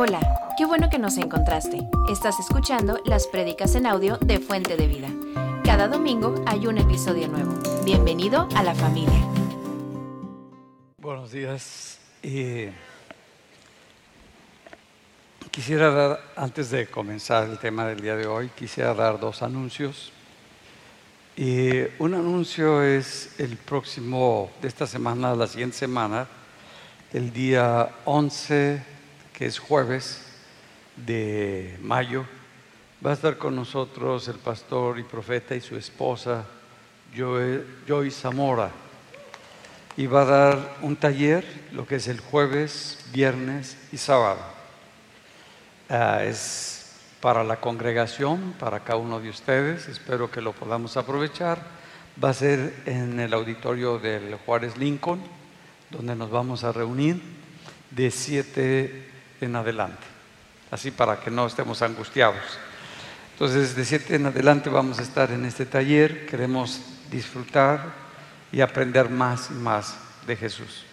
Hola, qué bueno que nos encontraste. Estás escuchando las prédicas en audio de Fuente de Vida. Cada domingo hay un episodio nuevo. Bienvenido a la familia. Buenos días. Eh, quisiera dar, antes de comenzar el tema del día de hoy, quisiera dar dos anuncios. Eh, un anuncio es el próximo, de esta semana, la siguiente semana, el día 11, que es jueves de mayo, va a estar con nosotros el pastor y profeta y su esposa, Joy, Zamora, y va a dar un taller, lo que es el jueves, viernes y sábado. Ah, es para la congregación, para cada uno de ustedes. Espero que lo podamos aprovechar. Va a ser en el auditorio del Juárez Lincoln, donde nos vamos a reunir de 7 en adelante. Así para que no estemos angustiados. Entonces, de 7 en adelante vamos a estar en este taller. Queremos disfrutar y aprender más y más de Jesús.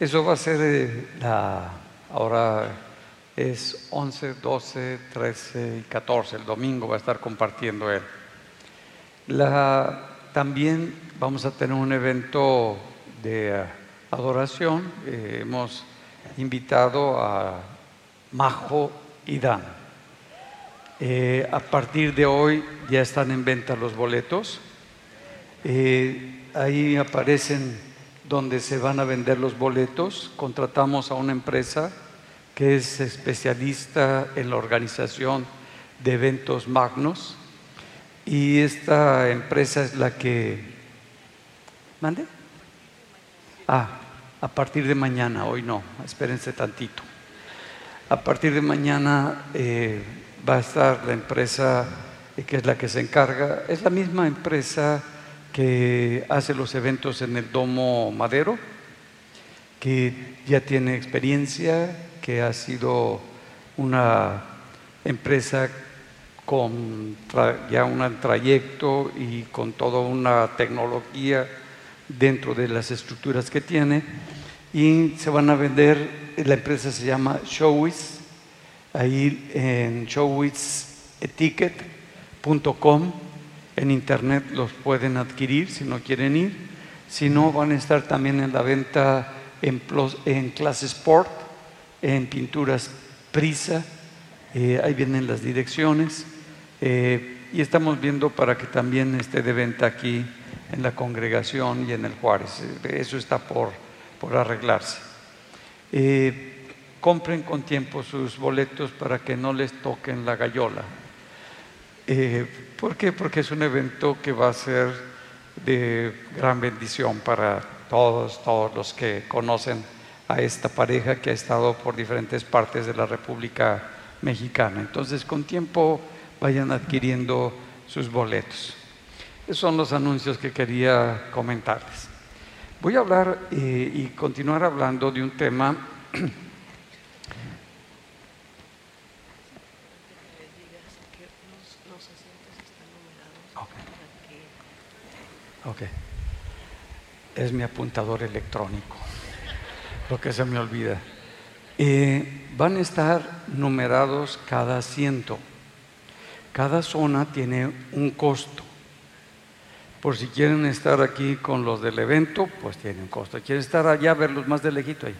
Eso va a ser eh, la, ahora es 11, 12, 13 y 14. El domingo va a estar compartiendo él. La, también vamos a tener un evento de uh, adoración. Eh, hemos invitado a Majo y Dan. Eh, a partir de hoy ya están en venta los boletos. Eh, ahí aparecen donde se van a vender los boletos. Contratamos a una empresa que es especialista en la organización de eventos magnos. Y esta empresa es la que... ¿Mande? Ah, a partir de mañana, hoy no, espérense tantito. A partir de mañana eh, va a estar la empresa eh, que es la que se encarga, es la misma empresa que hace los eventos en el Domo Madero, que ya tiene experiencia, que ha sido una empresa con ya un trayecto y con toda una tecnología dentro de las estructuras que tiene y se van a vender, la empresa se llama Showwiz, ahí en showwizeticket.com en internet los pueden adquirir si no quieren ir, si no van a estar también en la venta en, en Sport, en Pinturas Prisa, eh, ahí vienen las direcciones eh, y estamos viendo para que también esté de venta aquí en la congregación y en el Juárez. Eso está por, por arreglarse. Eh, compren con tiempo sus boletos para que no les toquen la gallola. Eh, ¿Por qué? Porque es un evento que va a ser de gran bendición para todos, todos los que conocen a esta pareja que ha estado por diferentes partes de la República Mexicana. Entonces, con tiempo vayan adquiriendo sus boletos. Esos son los anuncios que quería comentarles. Voy a hablar eh, y continuar hablando de un tema Ok. Es mi apuntador electrónico, lo que se me olvida. Eh, van a estar numerados cada asiento. Cada zona tiene un costo. Por si quieren estar aquí con los del evento, pues tiene un costo. ¿Quieres estar allá, verlos más de lejito ahí?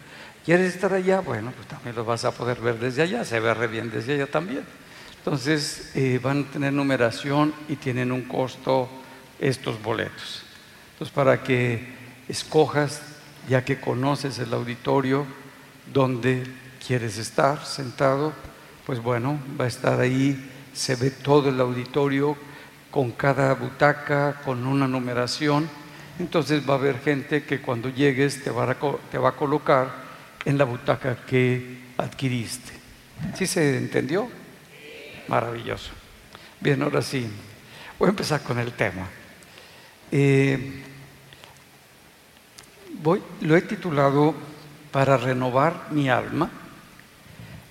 ¿Quieres estar allá? Bueno, pues también los vas a poder ver desde allá, se ve re bien desde allá también. Entonces eh, van a tener numeración y tienen un costo estos boletos. Entonces para que escojas, ya que conoces el auditorio, donde quieres estar sentado, pues bueno, va a estar ahí, se ve todo el auditorio con cada butaca, con una numeración. Entonces va a haber gente que cuando llegues te va a, colocar en la butaca que adquiriste. ¿Sí se entendió? Maravilloso. Bien, ahora sí, voy a empezar con el tema. Eh, voy, lo he titulado Para renovar mi alma,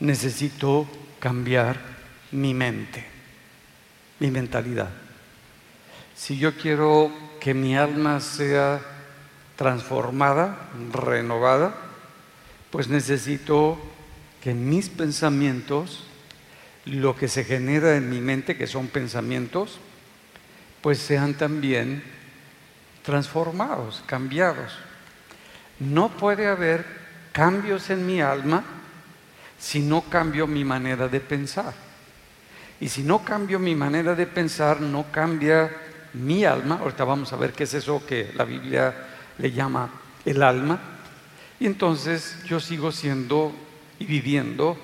necesito cambiar mi mente, mi mentalidad. Si yo quiero que mi alma sea transformada, renovada, pues necesito que mis pensamientos, lo que se genera en mi mente, que son pensamientos, pues sean también transformados, cambiados. No puede haber cambios en mi alma si no cambio mi manera de pensar. Y si no cambio mi manera de pensar, no cambia mi alma. Ahorita vamos a ver qué es eso que la Biblia le llama el alma. Y entonces yo sigo siendo y viviendo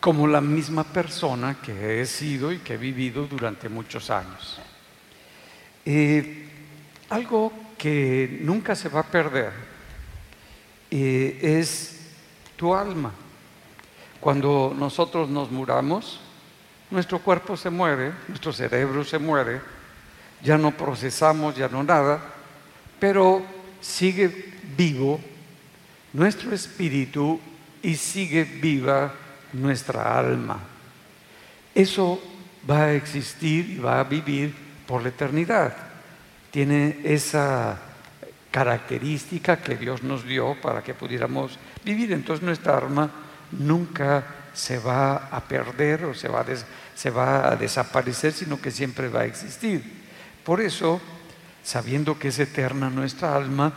como la misma persona que he sido y que he vivido durante muchos años. Eh, algo que nunca se va a perder eh, es tu alma. Cuando nosotros nos muramos, nuestro cuerpo se muere, nuestro cerebro se muere, ya no procesamos, ya no nada, pero sigue vivo nuestro espíritu y sigue viva nuestra alma. Eso va a existir y va a vivir por la eternidad. Tiene esa característica que Dios nos dio para que pudiéramos vivir. Entonces nuestra alma nunca se va a perder o se va a, se va a desaparecer, sino que siempre va a existir. Por eso, sabiendo que es eterna nuestra alma,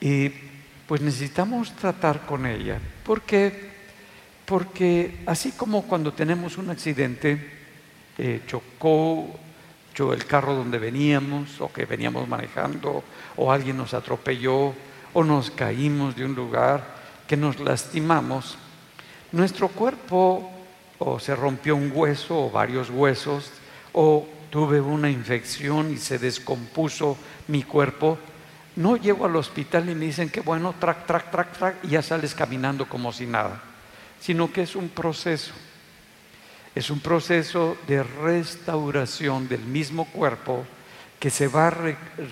eh, pues necesitamos tratar con ella. ¿Por qué? Porque así como cuando tenemos un accidente, eh, chocó, el carro donde veníamos o que veníamos manejando o alguien nos atropelló o nos caímos de un lugar que nos lastimamos, nuestro cuerpo o se rompió un hueso o varios huesos o tuve una infección y se descompuso mi cuerpo, no llego al hospital y me dicen que bueno, track, track, track, track y ya sales caminando como si nada, sino que es un proceso es un proceso de restauración del mismo cuerpo que se va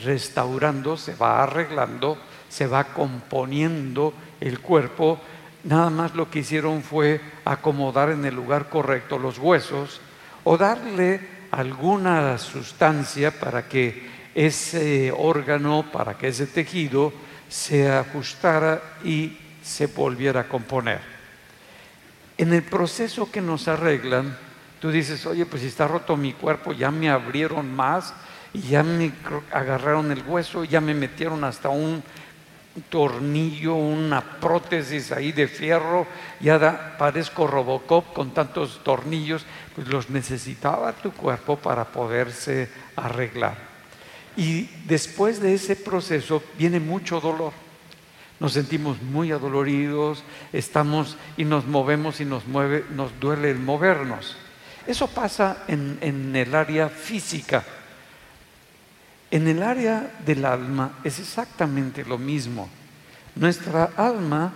restaurando, se va arreglando, se va componiendo el cuerpo. Nada más lo que hicieron fue acomodar en el lugar correcto los huesos o darle alguna sustancia para que ese órgano, para que ese tejido se ajustara y se volviera a componer. En el proceso que nos arreglan, tú dices, oye, pues si está roto mi cuerpo, ya me abrieron más y ya me agarraron el hueso, ya me metieron hasta un tornillo, una prótesis ahí de fierro, ya da, parezco Robocop con tantos tornillos, pues los necesitaba tu cuerpo para poderse arreglar. Y después de ese proceso viene mucho dolor nos sentimos muy adoloridos, estamos y nos movemos y nos mueve, nos duele el movernos. Eso pasa en, en el área física. En el área del alma es exactamente lo mismo. Nuestra alma,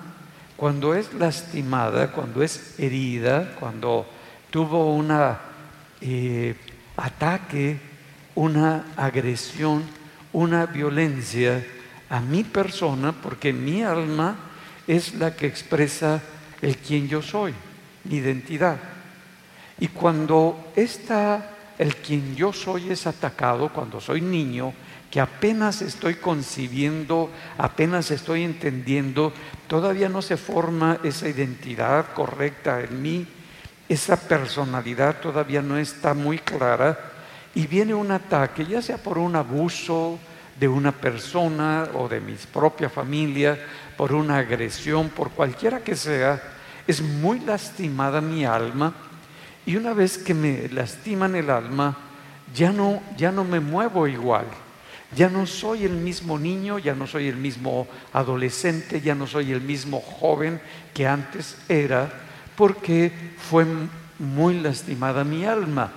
cuando es lastimada, cuando es herida, cuando tuvo un eh, ataque, una agresión, una violencia, a mi persona porque mi alma es la que expresa el quien yo soy, mi identidad. Y cuando está el quien yo soy es atacado, cuando soy niño, que apenas estoy concibiendo, apenas estoy entendiendo, todavía no se forma esa identidad correcta en mí, esa personalidad todavía no está muy clara y viene un ataque, ya sea por un abuso, de una persona o de mi propia familia, por una agresión, por cualquiera que sea, es muy lastimada mi alma y una vez que me lastiman el alma, ya no, ya no me muevo igual. Ya no soy el mismo niño, ya no soy el mismo adolescente, ya no soy el mismo joven que antes era, porque fue muy lastimada mi alma.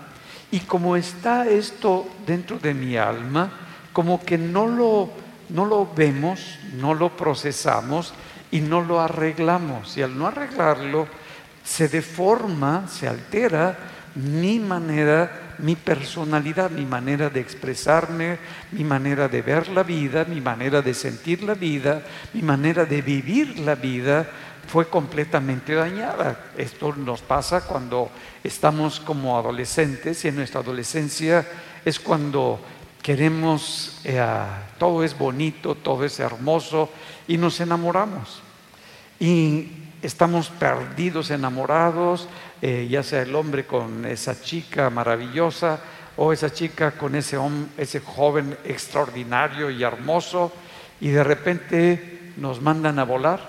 Y como está esto dentro de mi alma, como que no lo, no lo vemos, no lo procesamos y no lo arreglamos. Y al no arreglarlo, se deforma, se altera mi manera, mi personalidad, mi manera de expresarme, mi manera de ver la vida, mi manera de sentir la vida, mi manera de vivir la vida fue completamente dañada. Esto nos pasa cuando estamos como adolescentes y en nuestra adolescencia es cuando queremos, eh, todo es bonito, todo es hermoso y nos enamoramos. Y estamos perdidos, enamorados, eh, ya sea el hombre con esa chica maravillosa o esa chica con ese, ese joven extraordinario y hermoso, y de repente nos mandan a volar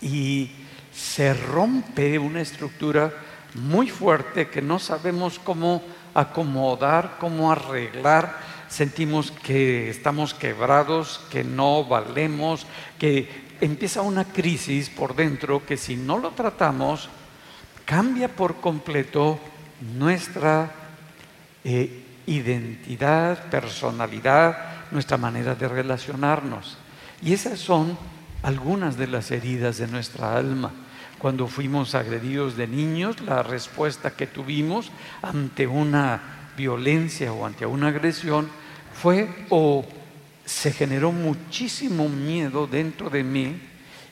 y se rompe una estructura muy fuerte que no sabemos cómo acomodar, cómo arreglar. Sentimos que estamos quebrados, que no valemos, que empieza una crisis por dentro que si no lo tratamos, cambia por completo nuestra eh, identidad, personalidad, nuestra manera de relacionarnos. Y esas son algunas de las heridas de nuestra alma. Cuando fuimos agredidos de niños, la respuesta que tuvimos ante una violencia o ante una agresión fue o se generó muchísimo miedo dentro de mí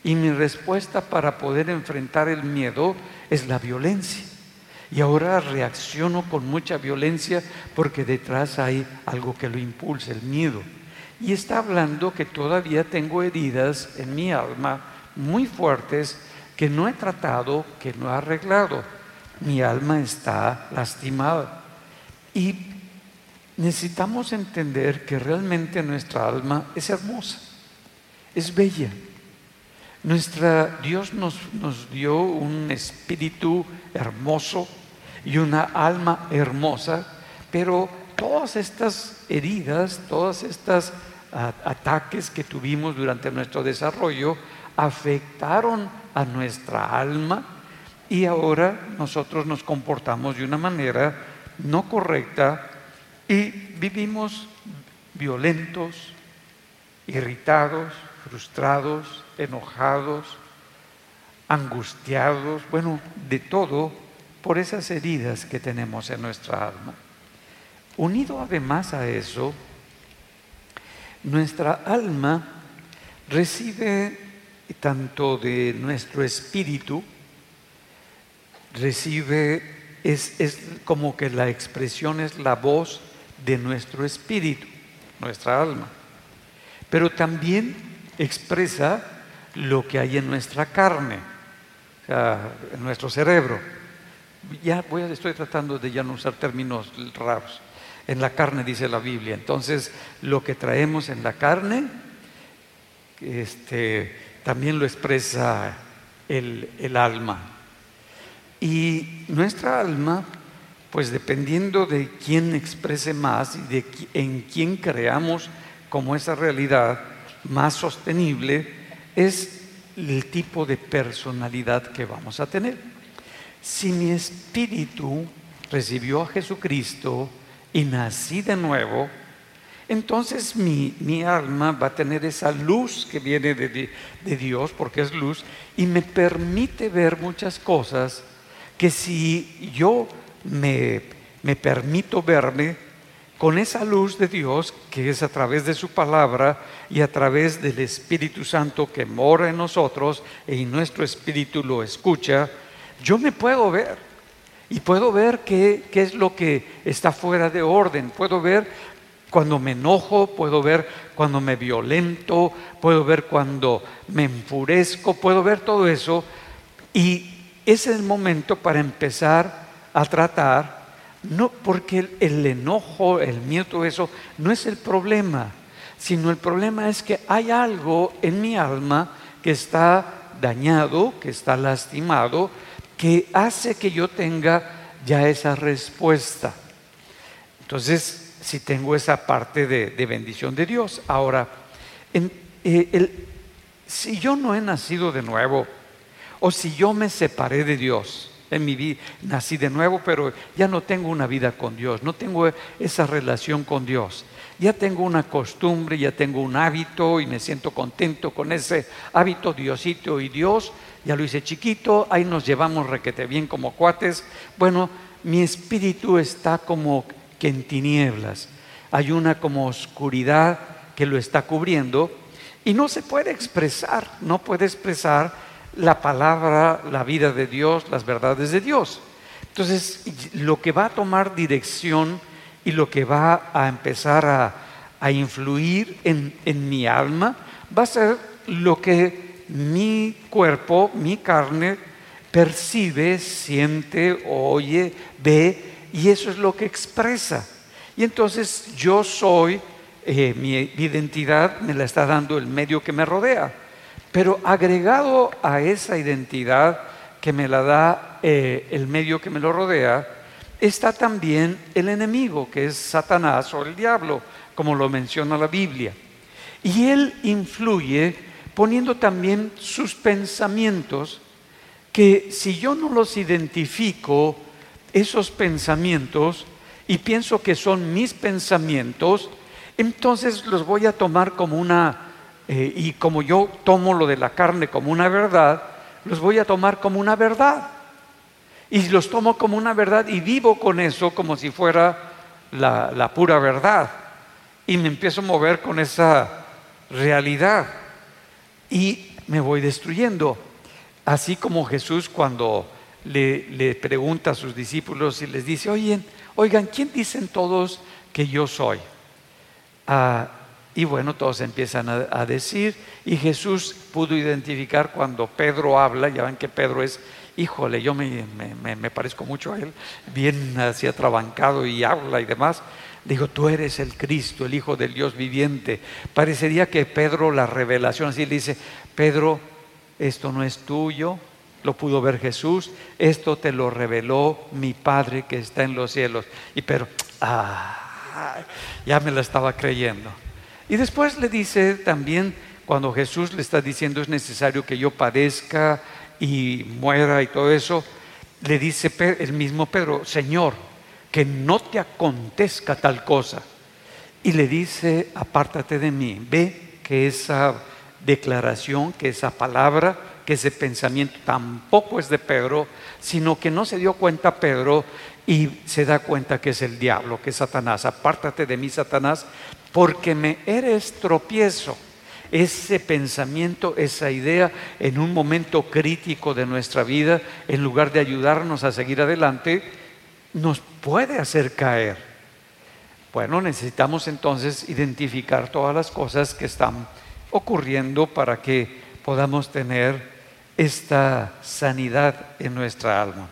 y mi respuesta para poder enfrentar el miedo es la violencia. Y ahora reacciono con mucha violencia porque detrás hay algo que lo impulsa, el miedo. Y está hablando que todavía tengo heridas en mi alma muy fuertes que no he tratado, que no he arreglado. Mi alma está lastimada. Y necesitamos entender que realmente nuestra alma es hermosa, es bella. Nuestra, Dios nos, nos dio un espíritu hermoso y una alma hermosa, pero todas estas heridas, todas estas ataques que tuvimos durante nuestro desarrollo afectaron a nuestra alma y ahora nosotros nos comportamos de una manera no correcta y vivimos violentos, irritados, frustrados, enojados, angustiados, bueno, de todo por esas heridas que tenemos en nuestra alma. Unido además a eso, nuestra alma recibe tanto de nuestro espíritu, recibe, es, es como que la expresión es la voz de nuestro espíritu, nuestra alma, pero también expresa lo que hay en nuestra carne, en nuestro cerebro. Ya voy estoy tratando de ya no usar términos raros. En la carne dice la Biblia. Entonces, lo que traemos en la carne, este, también lo expresa el, alma. Y nuestra alma, pues dependiendo de quién exprese más y de en quién creamos como esa realidad más sostenible, es el tipo de personalidad que vamos a tener. Si mi espíritu recibió a Jesucristo y nací de nuevo, entonces mi, alma va a tener esa luz que viene de, Dios, porque es luz, y me permite ver muchas cosas que si yo me, me permito verme con esa luz de Dios, que es a través de su palabra y a través del Espíritu Santo que mora en nosotros y nuestro espíritu lo escucha, yo me puedo ver. Y puedo ver qué, qué, es lo que está fuera de orden. Puedo ver cuando me enojo, puedo ver cuando me violento, puedo ver cuando me enfurezco, puedo ver todo eso. Y es el momento para empezar a tratar, no porque el, enojo, el miedo, eso no es el problema, sino el problema es que hay algo en mi alma que está dañado, que está lastimado, que hace que yo tenga ya esa respuesta. Entonces, si tengo esa parte de, bendición de Dios. Ahora, eh, si yo no he nacido de nuevo, o si yo me separé de Dios en mi vida, nací de nuevo, pero ya no tengo una vida con Dios, no tengo esa relación con Dios. Ya tengo una costumbre, ya tengo un hábito y me siento contento con ese hábito, Diosito y Dios. Ya lo hice chiquito, ahí nos llevamos requete bien como cuates. Bueno, mi espíritu está como que en tinieblas. Hay una como oscuridad que lo está cubriendo y no se puede expresar, no puede expresar la palabra, la vida de Dios, las verdades de Dios. Entonces, lo que va a tomar dirección y lo que va a empezar a, influir en, en mi alma va a ser lo que mi cuerpo, mi carne, percibe, siente, oye, ve, y eso es lo que expresa. Y entonces yo soy, eh, mi identidad me la está dando el medio que me rodea. Pero agregado a esa identidad que me la da eh, el medio que me lo rodea, está también el enemigo, que es Satanás o el diablo, como lo menciona la Biblia. Y él influye poniendo también sus pensamientos, que si yo no los identifico, esos pensamientos, y pienso que son mis pensamientos, entonces los voy a tomar como una eh, y como yo tomo lo de la carne como una verdad, los voy a tomar como una verdad. Y los tomo como una verdad y vivo con eso como si fuera la, pura verdad. Y me empiezo a mover con esa realidad. Y me voy destruyendo. Así como Jesús cuando le, le, pregunta a sus discípulos y les dice, oigan, oigan, ¿quién dicen todos que yo soy? Ah, y bueno, todos empiezan a, decir, y Jesús pudo identificar cuando Pedro habla, ya ven que Pedro es, híjole, yo me, parezco mucho a él, bien así atrabancado y habla y demás. Dijo, tú eres el Cristo, el Hijo del Dios viviente. Parecería que Pedro la revelación, así le dice, Pedro, esto no es tuyo, lo pudo ver Jesús, esto te lo reveló mi Padre que está en los cielos. Y pero, ah, ya me la estaba creyendo. Y después le dice también, cuando Jesús le está diciendo es necesario que yo padezca y muera y todo eso, le dice el mismo Pedro, Señor, que no te acontezca tal cosa. Y le dice, apártate de mí, ve que esa declaración, que esa palabra, que ese pensamiento tampoco es de Pedro, sino que no se dio cuenta Pedro y se da cuenta que es el diablo, que es Satanás. Apártate de mí, Satanás, porque me eres tropiezo. Ese pensamiento, esa idea en un momento crítico de nuestra vida, en lugar de ayudarnos a seguir adelante, nos puede hacer caer. Bueno, necesitamos entonces identificar todas las cosas que están ocurriendo para que podamos tener esta sanidad en nuestra alma.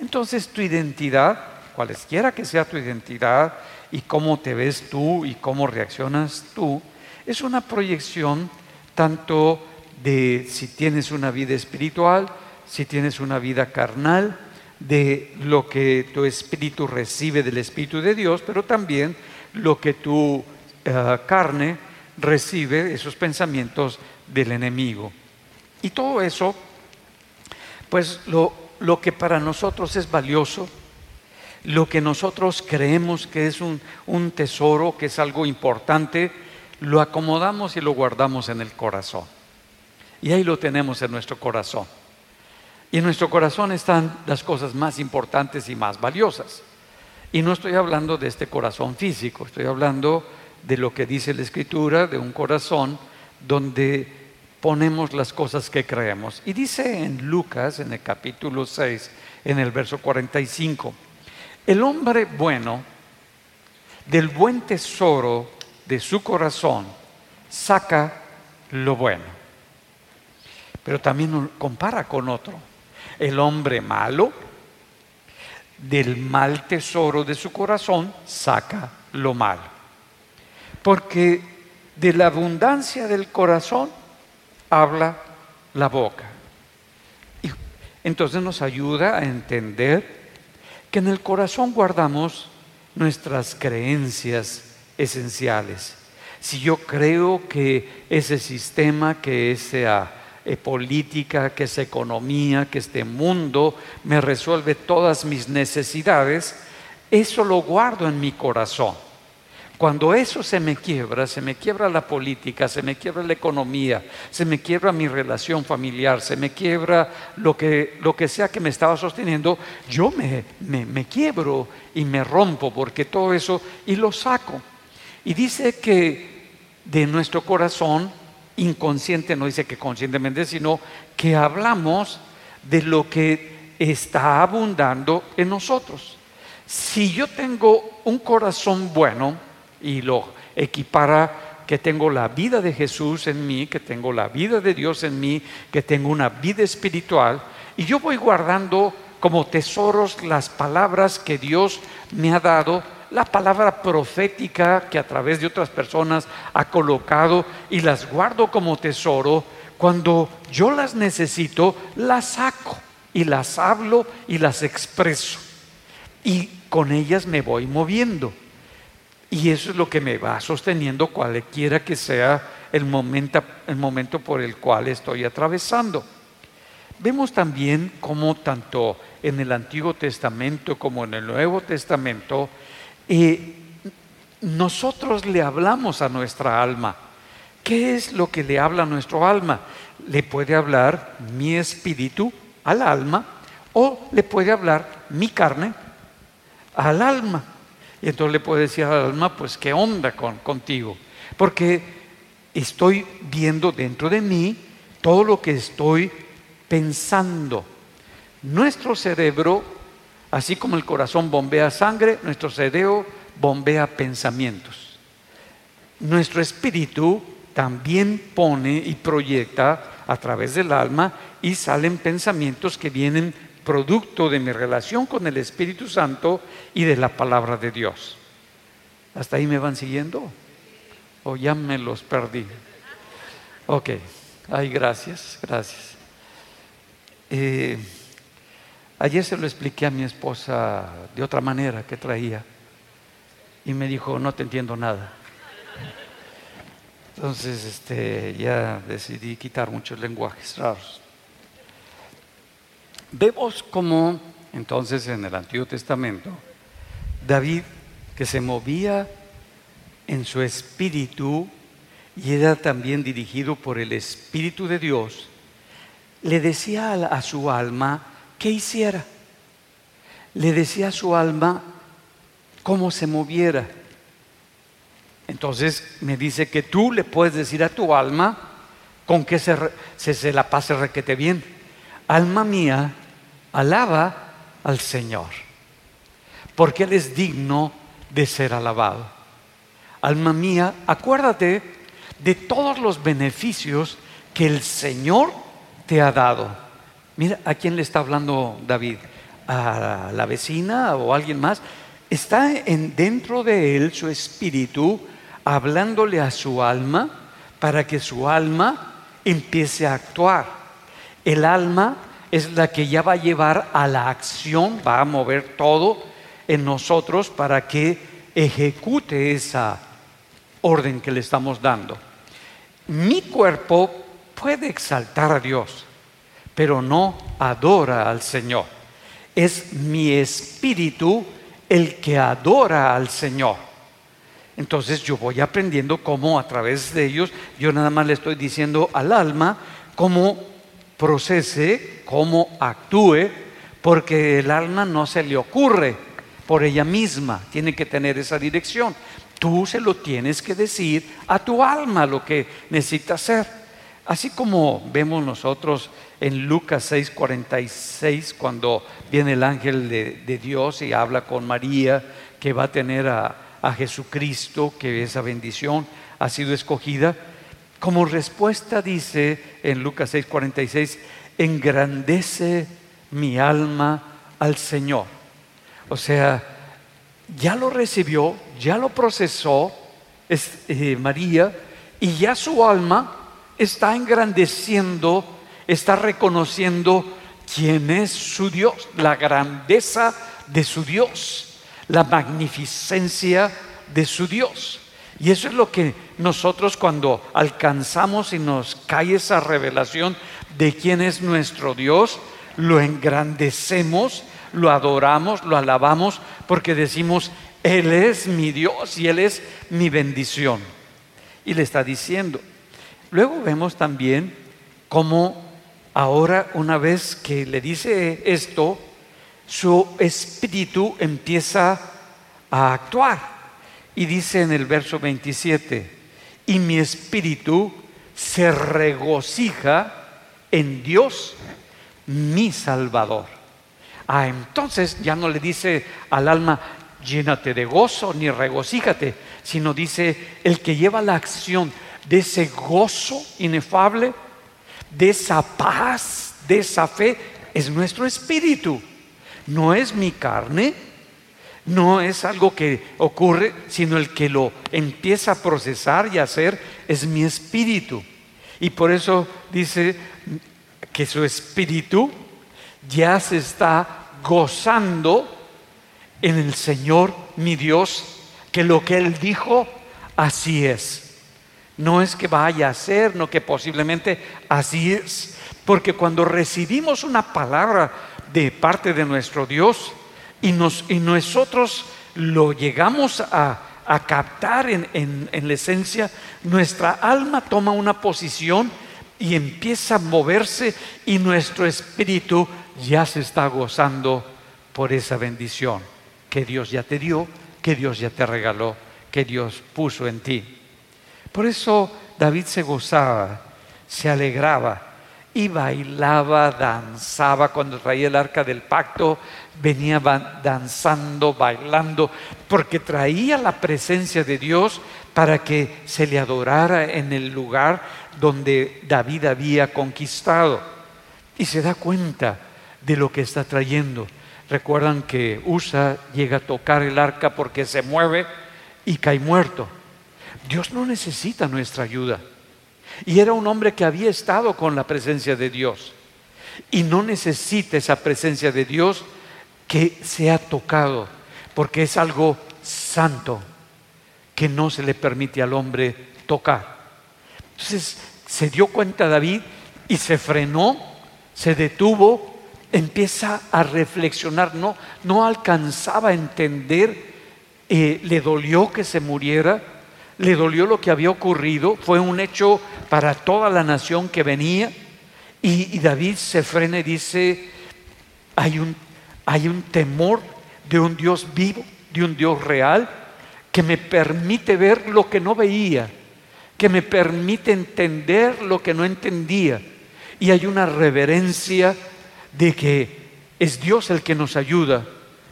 Entonces tu identidad, cualesquiera que sea tu identidad, y cómo te ves tú y cómo reaccionas tú, es una proyección tanto de si tienes una vida espiritual, si tienes una vida carnal, de lo que tu espíritu recibe del Espíritu de Dios, pero también lo que tu eh, carne recibe, esos pensamientos del enemigo. Y todo eso, pues lo, lo que para nosotros es valioso, lo que nosotros creemos que es un, tesoro, que es algo importante, lo acomodamos y lo guardamos en el corazón. Y ahí lo tenemos en nuestro corazón. Y en nuestro corazón están las cosas más importantes y más valiosas. Y no estoy hablando de este corazón físico, estoy hablando de lo que dice la Escritura, de un corazón donde ponemos las cosas que creemos. Y dice en Lucas, en el capítulo 6, en el verso 45, el hombre bueno, del buen tesoro de su corazón, saca lo bueno. Pero también compara con otro. El hombre malo, del mal tesoro de su corazón, saca lo malo. Porque de la abundancia del corazón habla la boca. Entonces nos ayuda a entender que en el corazón guardamos nuestras creencias esenciales. Si yo creo que ese sistema, que esa eh, política, que esa economía, que este mundo me resuelve todas mis necesidades, eso lo guardo en mi corazón. Cuando eso se me quiebra, se me quiebra la política, se me quiebra la economía, se me quiebra mi relación familiar, se me quiebra lo que, lo que sea que me estaba sosteniendo, yo me, me, me quiebro y me rompo porque todo eso y lo saco. Y dice que de nuestro corazón, inconsciente, no dice que conscientemente, sino que hablamos de lo que está abundando en nosotros. Si yo tengo un corazón bueno, y lo equipara que tengo la vida de Jesús en mí, que tengo la vida de Dios en mí, que tengo una vida espiritual, y yo voy guardando como tesoros las palabras que Dios me ha dado, la palabra profética que a través de otras personas ha colocado y las guardo como tesoro, cuando yo las necesito, las saco y las hablo y las expreso. Y con ellas me voy moviendo. Y eso es lo que me va sosteniendo cualquiera que sea el momento, por el cual estoy atravesando. Vemos también cómo tanto en el Antiguo Testamento como en el Nuevo Testamento, eh, nosotros le hablamos a nuestra alma. ¿Qué es lo que le habla a nuestro alma? Le puede hablar mi espíritu al alma o le puede hablar mi carne al alma. Y entonces le puede decir al alma, pues, ¿qué onda con, contigo? Porque estoy viendo dentro de mí todo lo que estoy pensando. Nuestro cerebro, así como el corazón bombea sangre, nuestro cerebro bombea pensamientos. Nuestro espíritu también pone y proyecta a través del alma y salen pensamientos que vienen producto de mi relación con el Espíritu Santo y de la palabra de Dios. ¿Hasta ahí me van siguiendo? ¿O ya me los perdí? Ok, ay, gracias, gracias. Eh, ayer se lo expliqué a mi esposa de otra manera que traía y me dijo, no te entiendo nada. Entonces, este, ya decidí quitar muchos lenguajes raros. Vemos como entonces en el Antiguo Testamento, David, que se movía en su espíritu y era también dirigido por el Espíritu de Dios, le decía a su alma qué hiciera. Le decía a su alma cómo se moviera. Entonces me dice que tú le puedes decir a tu alma con que se, se, la pase requete bien. Alma mía, alaba al Señor, porque Él es digno de ser alabado. Alma mía, acuérdate de todos los beneficios que el Señor te ha dado. Mira, ¿a quién le está hablando David? ¿A la vecina o a alguien más? Está en, dentro de él su espíritu hablándole a su alma para que su alma empiece a actuar. El alma es la que ya va a llevar a la acción, va a mover todo en nosotros para que ejecute esa orden que le estamos dando. Mi cuerpo puede exaltar a Dios, pero no adora al Señor. Es mi espíritu el que adora al Señor. Entonces yo voy aprendiendo cómo a través de ellos, yo nada más le estoy diciendo al alma cómo procese, cómo actúe, porque el alma no se le ocurre por ella misma, tiene que tener esa dirección. Tú se lo tienes que decir a tu alma lo que necesita hacer. Así como vemos nosotros en Lucas 6:46, cuando viene el ángel de, Dios y habla con María, que va a tener a, a Jesucristo, que esa bendición ha sido escogida, como respuesta dice en Lucas 6:46, engrandece mi alma al Señor. O sea, ya lo recibió, ya lo procesó es, eh, María y ya su alma está engrandeciendo, está reconociendo quién es su Dios, la grandeza de su Dios, la magnificencia de su Dios. Y eso es lo que nosotros cuando alcanzamos y nos cae esa revelación de quién es nuestro Dios, lo engrandecemos, lo adoramos, lo alabamos, porque decimos, Él es mi Dios y Él es mi bendición. Y le está diciendo. Luego vemos también cómo ahora, una vez que le dice esto, su espíritu empieza a actuar. Y dice en el verso 27, y mi espíritu se regocija en Dios, mi Salvador. Ah, entonces ya no le dice al alma, llénate de gozo ni regocíjate, sino dice el que lleva la acción de ese gozo inefable, de esa paz, de esa fe, es nuestro espíritu. No es mi carne, no es algo que ocurre, sino el que lo empieza a procesar y hacer es mi espíritu. Y por eso dice que su espíritu ya se está gozando en el Señor mi Dios, que lo que Él dijo, así es. No es que vaya a ser, no que posiblemente así es. Porque cuando recibimos una palabra de parte de nuestro Dios y, nos, y nosotros lo llegamos a, captar en, en la esencia, nuestra alma toma una posición y empieza a moverse y nuestro espíritu ya se está gozando por esa bendición que Dios ya te dio, que Dios ya te regaló, que Dios puso en ti. Por eso David se gozaba, se alegraba y bailaba, danzaba cuando traía el arca del pacto, venía danzando, bailando, porque traía la presencia de Dios para que se le adorara en el lugar donde David había conquistado. Y se da cuenta de lo que está trayendo. Recuerdan que Usa llega a tocar el arca porque se mueve y cae muerto. Dios no necesita nuestra ayuda. Y era un hombre que había estado con la presencia de Dios. Y no necesita esa presencia de Dios que sea tocado, porque es algo santo que no se le permite al hombre tocar. Entonces se dio cuenta David y se frenó, se detuvo empieza a reflexionar, no, no alcanzaba a entender, eh, le dolió que se muriera, le dolió lo que había ocurrido, fue un hecho para toda la nación que venía, y, David se frena y dice, hay un, hay un temor de un Dios vivo, de un Dios real, que me permite ver lo que no veía, que me permite entender lo que no entendía. Y hay una reverencia de que es Dios el que nos ayuda,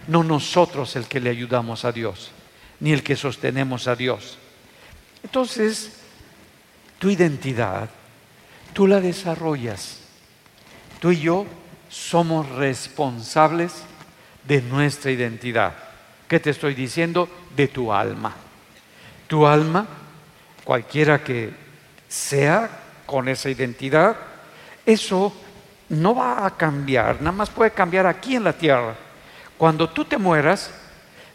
no nosotros el que le ayudamos a Dios, ni el que sostenemos a Dios. Entonces, tu identidad, tú la desarrollas. Tú y yo somos responsables de nuestra identidad. ¿Qué te estoy diciendo? De tu alma. Tu alma, cualquiera que sea con esa identidad, eso no va a cambiar, nada más puede cambiar aquí en la tierra. Cuando tú te mueras,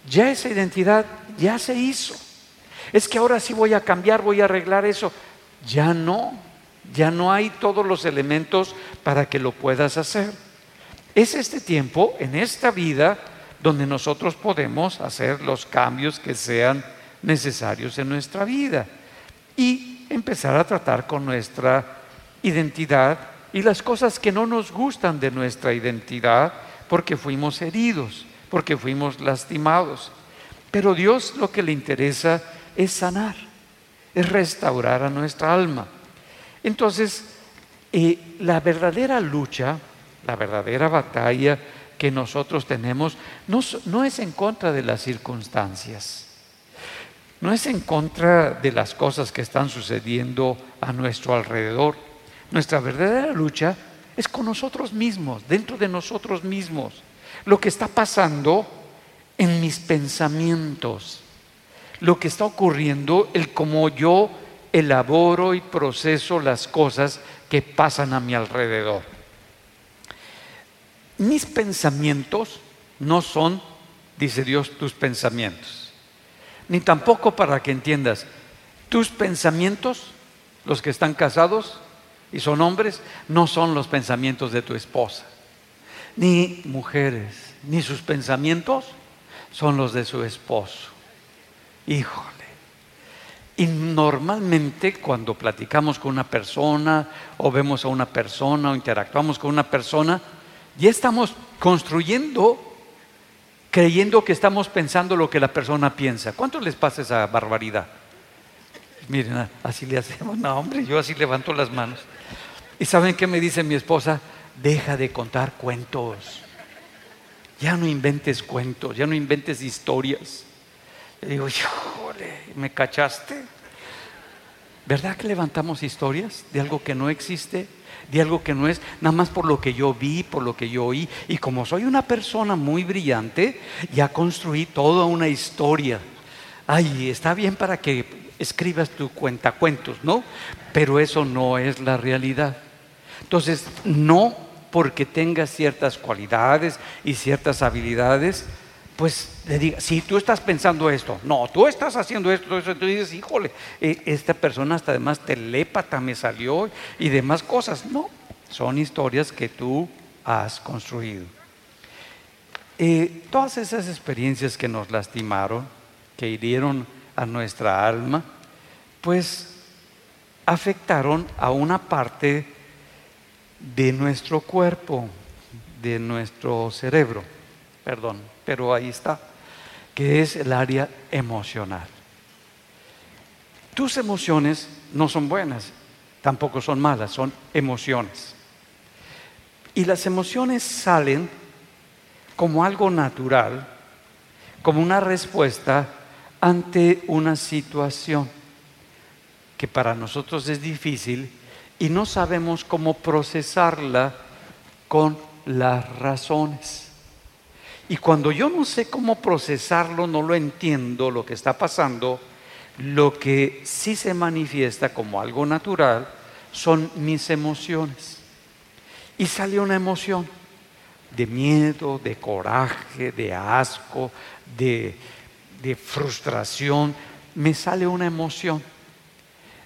ya esa identidad ya se hizo. Es que ahora sí voy a cambiar, voy a arreglar eso. Ya no, ya no hay todos los elementos para que lo puedas hacer. Es este tiempo, en esta vida, donde nosotros podemos hacer los cambios que sean necesarios en nuestra vida y empezar a tratar con nuestra identidad y las cosas que no nos gustan de nuestra identidad porque fuimos heridos, porque fuimos lastimados. Pero Dios lo que le interesa es sanar, es restaurar a nuestra alma. Entonces, eh, la verdadera lucha, la verdadera batalla que nosotros tenemos no, no es en contra de las circunstancias, no es en contra de las cosas que están sucediendo a nuestro alrededor nuestra verdadera lucha es con nosotros mismos, dentro de nosotros mismos. Lo que está pasando en mis pensamientos, lo que está ocurriendo, el cómo yo elaboro y proceso las cosas que pasan a mi alrededor. Mis pensamientos no son, dice Dios, tus pensamientos. Ni tampoco para que entiendas, tus pensamientos, los que están casados, y son hombres, no son los pensamientos de tu esposa, ni mujeres, ni sus pensamientos son los de su esposo. Híjole. Y normalmente cuando platicamos con una persona o vemos a una persona o interactuamos con una persona, ya estamos construyendo creyendo que estamos pensando lo que la persona piensa. ¿Cuánto les pasa esa barbaridad? Miren, así le hacemos. No, hombre, yo así levanto las manos. ¿Y saben qué me dice mi esposa? Deja de contar cuentos. ya no inventes cuentos, ya no inventes historias. Digo, híjole, ¿me cachaste? ¿Verdad que levantamos historias de algo que no existe? De algo que no es, nada más por lo que yo vi, por lo que yo oí. Y como soy una persona muy brillante, ya construí toda una historia. Ay, está bien para que escribas tu cuentacuentos, ¿no? Pero eso no es la realidad. Entonces, no porque tengas ciertas cualidades y ciertas habilidades, pues le diga, si tú estás pensando esto, no, tú estás haciendo esto, eso, tú dices, híjole, e, esta persona hasta además telépata me salió y demás cosas. No, son historias que tú has construido. Eh, todas esas experiencias que nos lastimaron, que hirieron a nuestra alma, pues afectaron a una parte de nuestro cuerpo, de nuestro cerebro, perdón, pero ahí está, que es el área emocional. Tus emociones no son buenas, tampoco son malas, son emociones. Y las emociones salen como algo natural, como una respuesta ante una situación que para nosotros es difícil y no sabemos cómo procesarla con las razones. Y cuando yo no sé cómo procesarlo, no lo entiendo, lo que está pasando, lo que sí se manifiesta como algo natural son mis emociones. Y sale una emoción de miedo, de coraje, de asco, de, frustración. Me sale una emoción.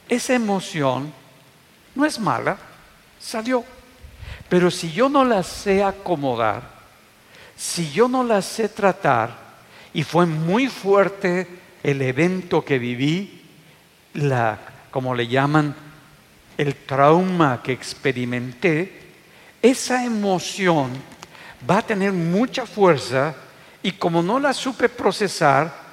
Esa emoción no es mala, salió. Pero si yo no la sé acomodar, si yo no la sé tratar, y fue muy fuerte el evento que viví, la, como le llaman, el trauma que experimenté, esa emoción va a tener mucha fuerza y como no la supe procesar,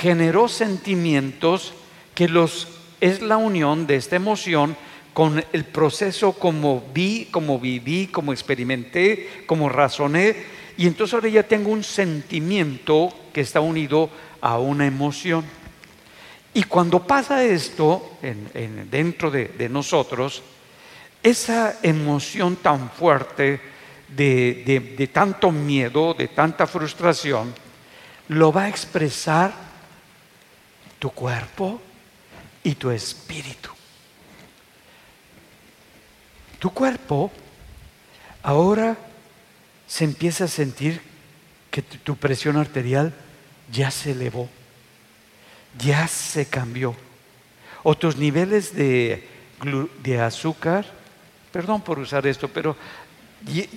generó sentimientos que los es la unión de esta emoción con el proceso como vi, como viví, como experimenté, como razoné. Y entonces ahora ya tengo un sentimiento que está unido a una emoción. Y cuando pasa esto dentro de, nosotros, esa emoción tan fuerte de, de tanto miedo, de tanta frustración, lo va a expresar tu cuerpo y tu espíritu. Tu cuerpo ahora se empieza a sentir que tu presión arterial ya se elevó, ya se cambió. O tus niveles de, azúcar, perdón por usar esto, pero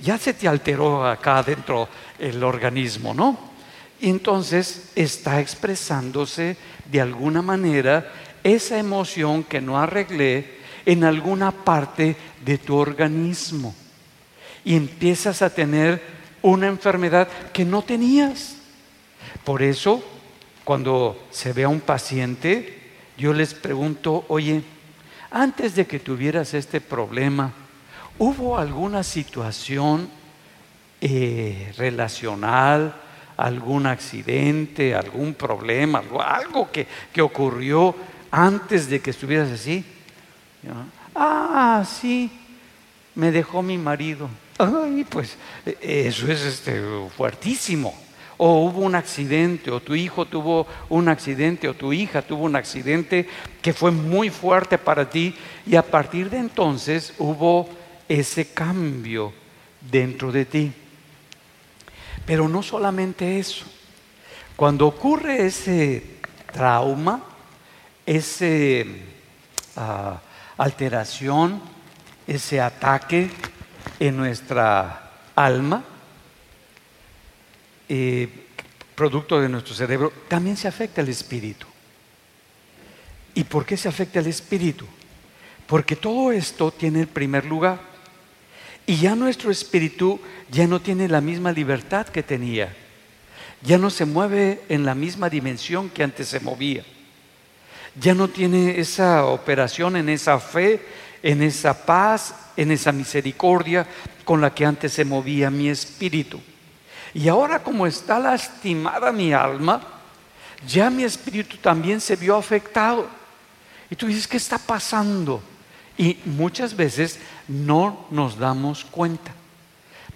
ya se te alteró acá dentro el organismo, ¿no? Entonces está expresándose de alguna manera esa emoción que no arreglé en alguna parte de tu organismo y empiezas a tener una enfermedad que no tenías. Por eso, cuando se ve a un paciente, yo les pregunto, oye, antes de que tuvieras este problema, ¿hubo alguna situación eh, relacional, algún accidente, algún problema, algo, que, que ocurrió antes de que estuvieras así? Ah, sí, me dejó mi marido. Ay, pues eso es este, fuertísimo. O hubo un accidente, o tu hijo tuvo un accidente, o tu hija tuvo un accidente que fue muy fuerte para ti, y a partir de entonces hubo ese cambio dentro de ti. Pero no solamente eso. Cuando ocurre ese trauma, ese ah, alteración, ese ataque en nuestra alma, producto de nuestro cerebro, también se afecta el espíritu. ¿Y por qué se afecta el espíritu? Porque todo esto tiene el primer lugar. Y ya nuestro espíritu ya no tiene la misma libertad que tenía. Ya no se mueve en la misma dimensión que antes se movía ya no tiene esa operación en esa fe, en esa paz, en esa misericordia con la que antes se movía mi espíritu. Y ahora como está lastimada mi alma, ya mi espíritu también se vio afectado. Y tú dices, ¿qué está pasando? Y muchas veces no nos damos cuenta,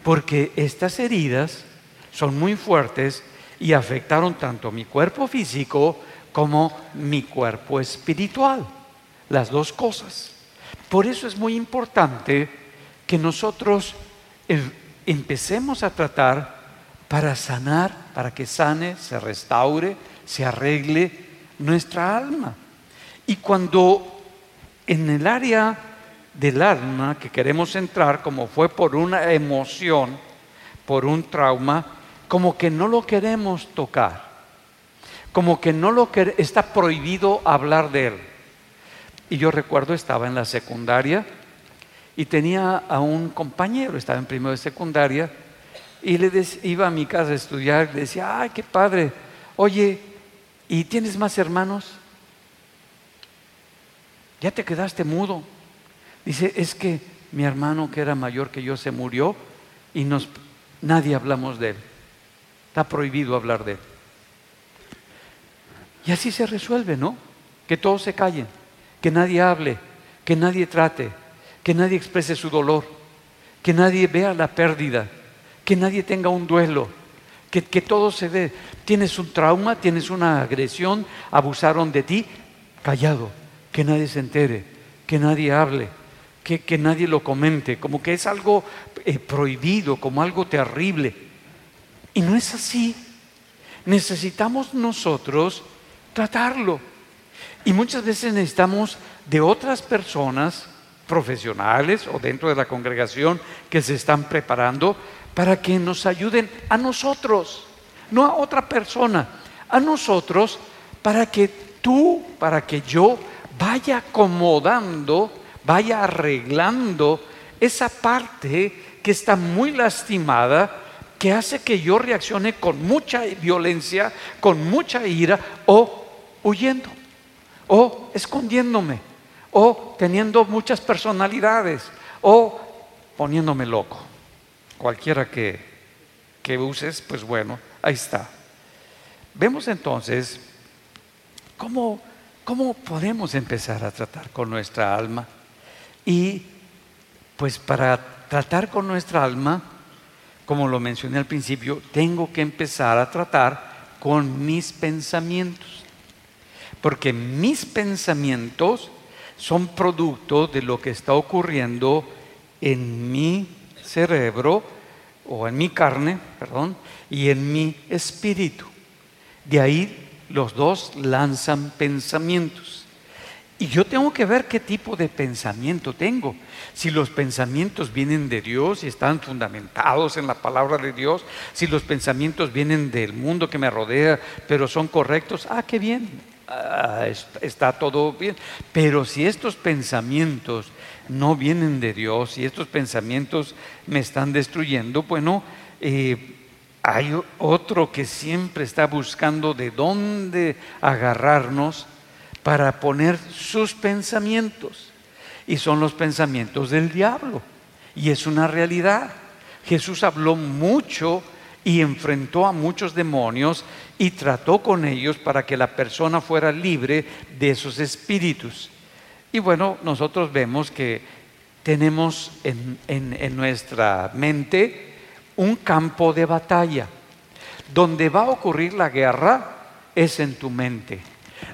porque estas heridas son muy fuertes y afectaron tanto mi cuerpo físico como mi cuerpo espiritual, las dos cosas. Por eso es muy importante que nosotros em, empecemos a tratar para sanar, para que sane, se restaure, se arregle nuestra alma. Y cuando en el área del alma que queremos entrar, como fue por una emoción, por un trauma, como que no lo queremos tocar, como que no lo está prohibido hablar de él. Y yo recuerdo, estaba en la secundaria y tenía a un compañero, estaba en primero de secundaria, y le iba a mi casa a estudiar, le decía, ay, qué padre, oye, ¿y tienes más hermanos? Ya te quedaste mudo. Dice, es que mi hermano que era mayor que yo se murió y nos, nadie hablamos de él. Está prohibido hablar de él. Y así se resuelve, ¿no? Que todos se callen, que nadie hable, que nadie trate, que nadie exprese su dolor, que nadie vea la pérdida, que nadie tenga un duelo, que, que todo se dé. Tienes un trauma, tienes una agresión, abusaron de ti, callado, que nadie se entere, que nadie hable, que, que nadie lo comente, como que es algo eh, prohibido, como algo terrible. Y no es así. Necesitamos nosotros tratarlo. Y muchas veces necesitamos de otras personas profesionales o dentro de la congregación que se están preparando para que nos ayuden a nosotros, no a otra persona, a nosotros, para que tú, para que yo vaya acomodando, vaya arreglando esa parte que está muy lastimada, que hace que yo reaccione con mucha violencia, con mucha ira o huyendo o escondiéndome o teniendo muchas personalidades, o poniéndome loco. Cualquiera que, que uses, pues bueno, ahí está. Vemos entonces cómo, cómo podemos empezar a tratar con nuestra alma. Y pues para tratar con nuestra alma, como lo mencioné al principio, tengo que empezar a tratar con mis pensamientos. Porque mis pensamientos son producto de lo que está ocurriendo en mi cerebro o en mi carne, perdón, y en mi espíritu. De ahí los dos lanzan pensamientos. Y yo tengo que ver qué tipo de pensamiento tengo. Si los pensamientos vienen de Dios y están fundamentados en la palabra de Dios, si los pensamientos vienen del mundo que me rodea, pero son correctos, ah, qué bien, Ah, está todo bien. Pero si estos pensamientos no vienen de Dios y estos pensamientos me están destruyendo, bueno, eh, hay otro que siempre está buscando de dónde agarrarnos para poner sus pensamientos. Y son los pensamientos del diablo. Y es una realidad. Jesús habló mucho y enfrentó a muchos demonios y trató con ellos para que la persona fuera libre de esos espíritus. Y bueno, nosotros vemos que tenemos en, nuestra mente un campo de batalla. Donde va a ocurrir la guerra es en tu mente.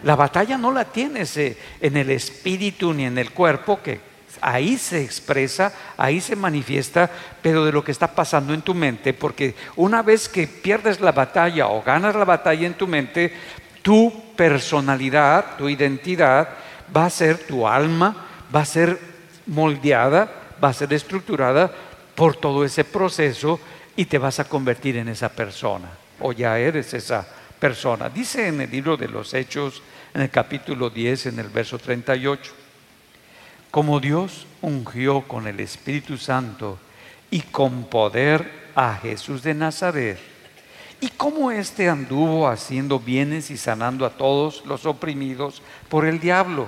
La batalla no la tienes eh, en el espíritu ni en el cuerpo, que ahí se expresa, ahí se manifiesta, pero de lo que está pasando en tu mente, porque una vez que pierdes la batalla o ganas la batalla en tu mente, tu personalidad, tu identidad va a ser tu alma, va a ser moldeada, va a ser estructurada por todo ese proceso y te vas a convertir en esa persona o ya eres esa persona. Dice en el libro de los Hechos, en el capítulo 10, en el verso 38 como Dios ungió con el Espíritu Santo y con poder a Jesús de Nazaret, y cómo éste anduvo haciendo bienes y sanando a todos los oprimidos por el diablo,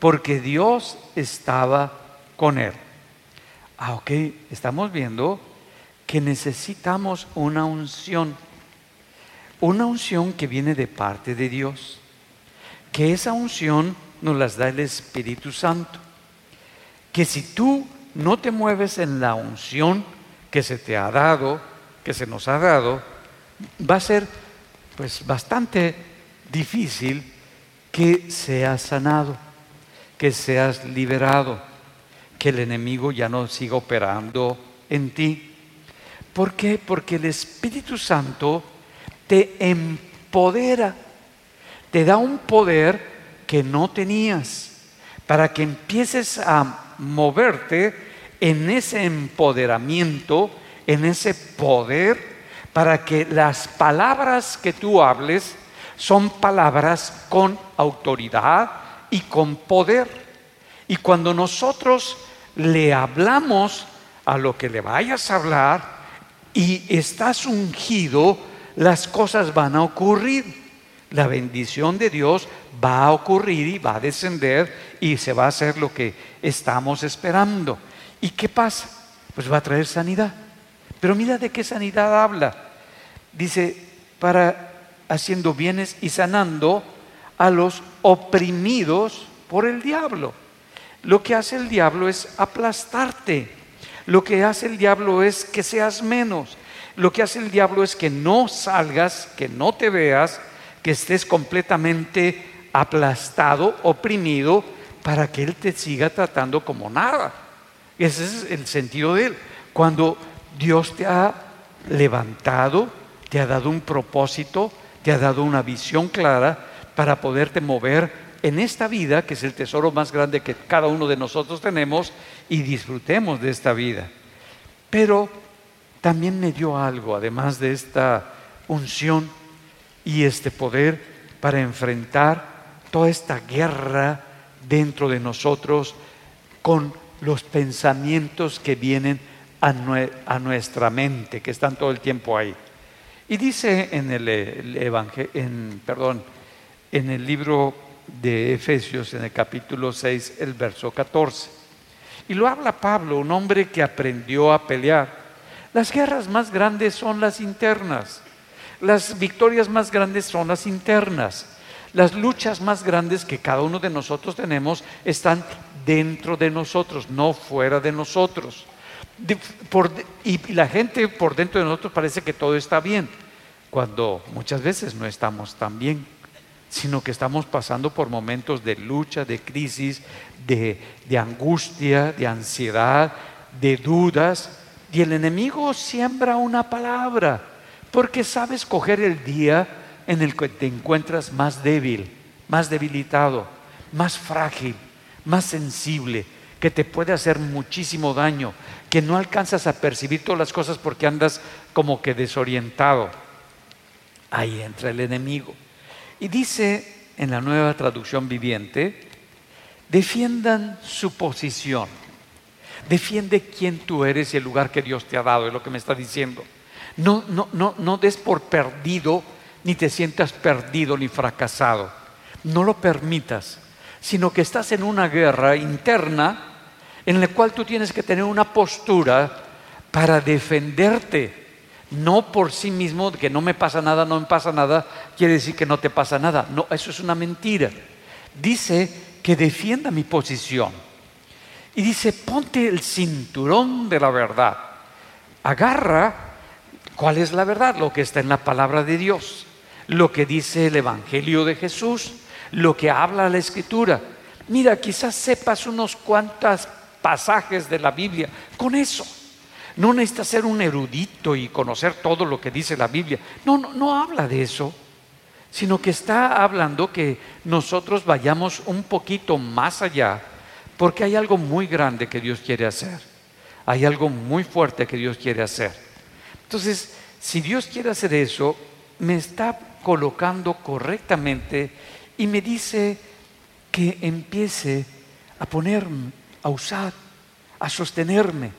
porque Dios estaba con él. Ah, ok, estamos viendo que necesitamos una unción, una unción que viene de parte de Dios, que esa unción nos las da el Espíritu Santo, que si tú no te mueves en la unción que se te ha dado, que se nos ha dado, va a ser pues bastante difícil que seas sanado, que seas liberado, que el enemigo ya no siga operando en ti. ¿Por qué? Porque el Espíritu Santo te empodera, te da un poder que no tenías, para que empieces a moverte en ese empoderamiento, en ese poder, para que las palabras que tú hables son palabras con autoridad y con poder. Y cuando nosotros le hablamos a lo que le vayas a hablar y estás ungido, las cosas van a ocurrir. La bendición de Dios va a ocurrir y va a descender y se va a hacer lo que estamos esperando. ¿Y qué pasa? Pues va a traer sanidad. Pero mira de qué sanidad habla. Dice, para haciendo bienes y sanando a los oprimidos por el diablo. Lo que hace el diablo es aplastarte. Lo que hace el diablo es que seas menos. Lo que hace el diablo es que no salgas, que no te veas, que estés completamente aplastado, oprimido, para que Él te siga tratando como nada. Ese es el sentido de Él. Cuando Dios te ha levantado, te ha dado un propósito, te ha dado una visión clara para poderte mover en esta vida, que es el tesoro más grande que cada uno de nosotros tenemos, y disfrutemos de esta vida. Pero también me dio algo, además de esta unción y este poder, para enfrentar toda esta guerra dentro de nosotros con los pensamientos que vienen a, nuestra mente, que están todo el tiempo ahí. Y dice en el, en, perdón, en el libro de Efesios, en el capítulo 6, el verso 14. Y lo habla Pablo, un hombre que aprendió a pelear. Las guerras más grandes son las internas. Las victorias más grandes son las internas. Las luchas más grandes que cada uno de nosotros tenemos están dentro de nosotros, no fuera de nosotros. y la gente por dentro de nosotros parece que todo está bien, cuando muchas veces no estamos tan bien, sino que estamos pasando por momentos de lucha, de crisis, de, de angustia, de ansiedad, de dudas. Y el enemigo siembra una palabra, porque sabe escoger el día en el que te encuentras más débil, más debilitado, más frágil, más sensible, que te puede hacer muchísimo daño, que no alcanzas a percibir todas las cosas porque andas como que desorientado. Ahí entra el enemigo. Y dice en la nueva traducción viviente, defiendan su posición. Defiende quién tú eres y el lugar que Dios te ha dado, es lo que me está diciendo. No, no, no, no des por perdido ni te sientas perdido ni fracasado. No lo permitas, sino que estás en una guerra interna en la cual tú tienes que tener una postura para defenderte. No por sí mismo, que no me pasa nada, no me pasa nada, quiere decir que no te pasa nada. No, eso es una mentira. Dice que defienda mi posición. Y dice, ponte el cinturón de la verdad. Agarra cuál es la verdad, lo que está en la palabra de Dios lo que dice el Evangelio de Jesús, lo que habla la Escritura. Mira, quizás sepas unos cuantos pasajes de la Biblia. Con eso, no necesitas ser un erudito y conocer todo lo que dice la Biblia. No, no, no habla de eso, sino que está hablando que nosotros vayamos un poquito más allá, porque hay algo muy grande que Dios quiere hacer. Hay algo muy fuerte que Dios quiere hacer. Entonces, si Dios quiere hacer eso, me está colocando correctamente y me dice que empiece a ponerme, a usar, a sostenerme.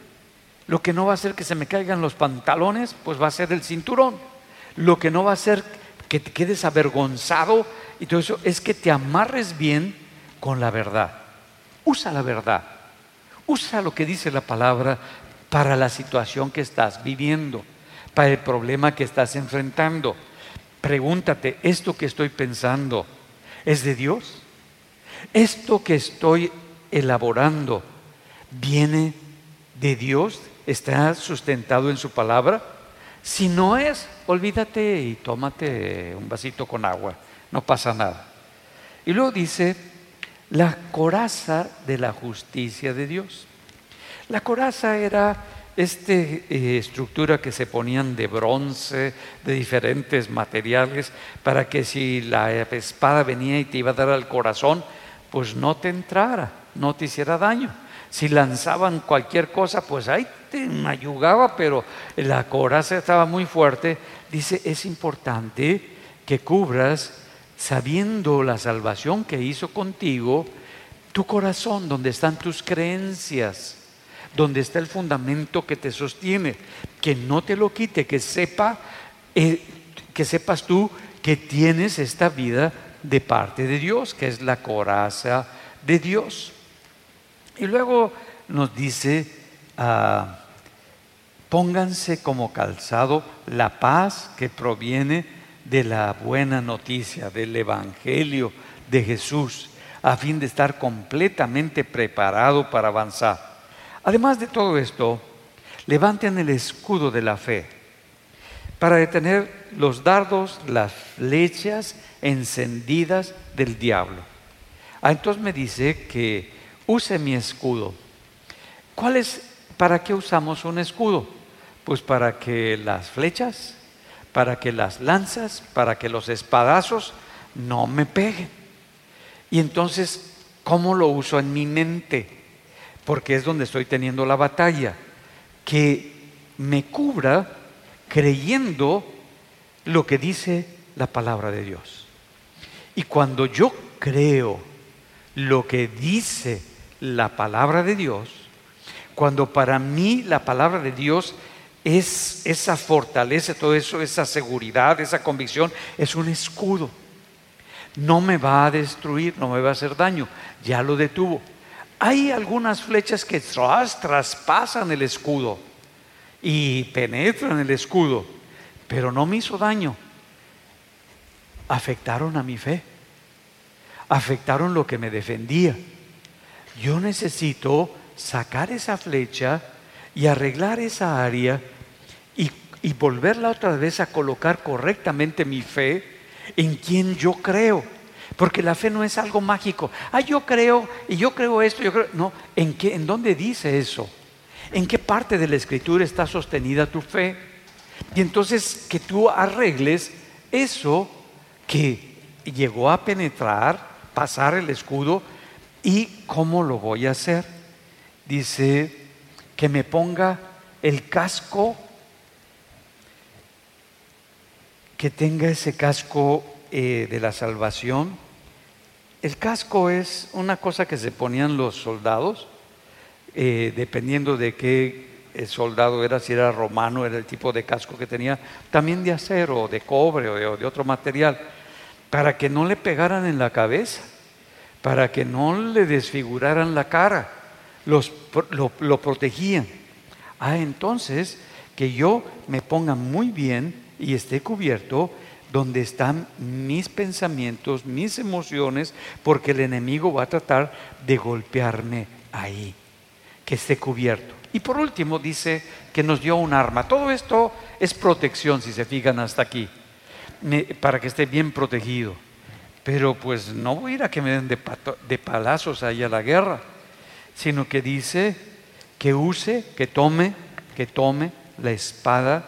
Lo que no va a hacer que se me caigan los pantalones, pues va a ser el cinturón. Lo que no va a hacer que te quedes avergonzado y todo eso es que te amarres bien con la verdad. Usa la verdad. Usa lo que dice la palabra para la situación que estás viviendo, para el problema que estás enfrentando. Pregúntate, ¿esto que estoy pensando es de Dios? ¿Esto que estoy elaborando viene de Dios? ¿Está sustentado en su palabra? Si no es, olvídate y tómate un vasito con agua, no pasa nada. Y luego dice, la coraza de la justicia de Dios. La coraza era esta eh, estructura que se ponían de bronce, de diferentes materiales, para que si la espada venía y te iba a dar al corazón, pues no te entrara, no te hiciera daño. Si lanzaban cualquier cosa, pues ahí te ayugaba, pero la coraza estaba muy fuerte. Dice, es importante que cubras, sabiendo la salvación que hizo contigo, tu corazón, donde están tus creencias donde está el fundamento que te sostiene, que no te lo quite, que sepa, eh, que sepas tú que tienes esta vida de parte de Dios, que es la coraza de Dios. Y luego nos dice, ah, pónganse como calzado la paz que proviene de la buena noticia, del Evangelio de Jesús, a fin de estar completamente preparado para avanzar. Además de todo esto, levanten el escudo de la fe para detener los dardos, las flechas encendidas del diablo. Ah, entonces me dice que use mi escudo. ¿Cuál es, para qué usamos un escudo? Pues para que las flechas, para que las lanzas, para que los espadazos no me peguen. Y entonces, ¿cómo lo uso en mi mente? Porque es donde estoy teniendo la batalla, que me cubra creyendo lo que dice la palabra de Dios. Y cuando yo creo lo que dice la palabra de Dios, cuando para mí la palabra de Dios es esa fortaleza, todo eso, esa seguridad, esa convicción, es un escudo. No me va a destruir, no me va a hacer daño, ya lo detuvo. Hay algunas flechas que traspasan el escudo y penetran el escudo, pero no me hizo daño. Afectaron a mi fe, afectaron lo que me defendía. Yo necesito sacar esa flecha y arreglar esa área y, y volverla otra vez a colocar correctamente mi fe en quien yo creo. Porque la fe no es algo mágico. Ah, yo creo y yo creo esto, yo creo. No, ¿en, qué, ¿en dónde dice eso? ¿En qué parte de la escritura está sostenida tu fe? Y entonces que tú arregles eso que llegó a penetrar, pasar el escudo y cómo lo voy a hacer. Dice que me ponga el casco, que tenga ese casco eh, de la salvación el casco es una cosa que se ponían los soldados, eh, dependiendo de qué eh, soldado era, si era romano, era el tipo de casco que tenía, también de acero, de cobre o de, otro material, para que no le pegaran en la cabeza, para que no le desfiguraran la cara, lo, lo protegían. Ah, entonces, que yo me ponga muy bien y esté cubierto donde están mis pensamientos, mis emociones, porque el enemigo va a tratar de golpearme ahí, que esté cubierto. Y por último dice que nos dio un arma. Todo esto es protección, si se fijan hasta aquí, para que esté bien protegido. Pero pues no voy a ir a que me den de, palazos ahí a la guerra, sino que dice que use, que tome, que tome la espada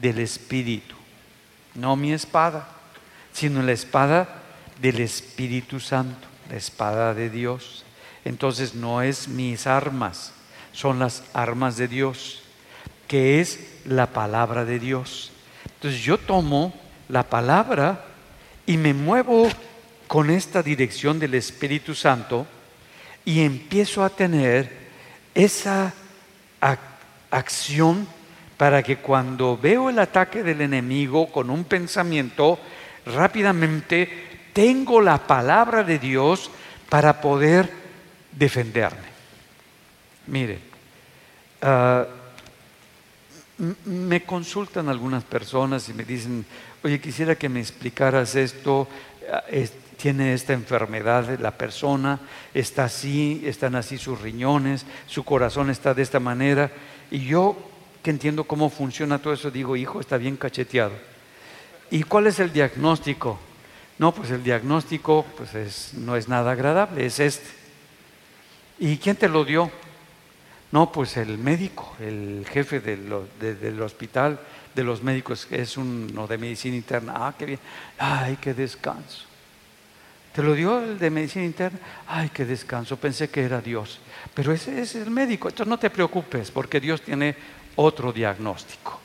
del Espíritu no mi espada, sino la espada del Espíritu Santo, la espada de Dios. Entonces no es mis armas, son las armas de Dios, que es la palabra de Dios. Entonces yo tomo la palabra y me muevo con esta dirección del Espíritu Santo y empiezo a tener esa acción para que cuando veo el ataque del enemigo con un pensamiento, rápidamente tengo la palabra de Dios para poder defenderme. Mire, ah, me consultan algunas personas y me dicen, oye, quisiera que me explicaras esto, tiene esta enfermedad la persona, está así, están así sus riñones, su corazón está de esta manera. Y yo que entiendo cómo funciona todo eso, digo, hijo, está bien cacheteado. ¿Y cuál es el diagnóstico? No, pues el diagnóstico pues no es nada agradable, es este. ¿Y quién te lo dio? No, pues el médico, el jefe del hospital, de los médicos, es uno de medicina interna. Ah, qué bien. Ay, qué descanso. ¿Te lo dio el de medicina interna? Ay, qué descanso. Pensé que era Dios. Pero ese es el médico. Entonces no te preocupes, porque Dios tiene otro diagnóstico.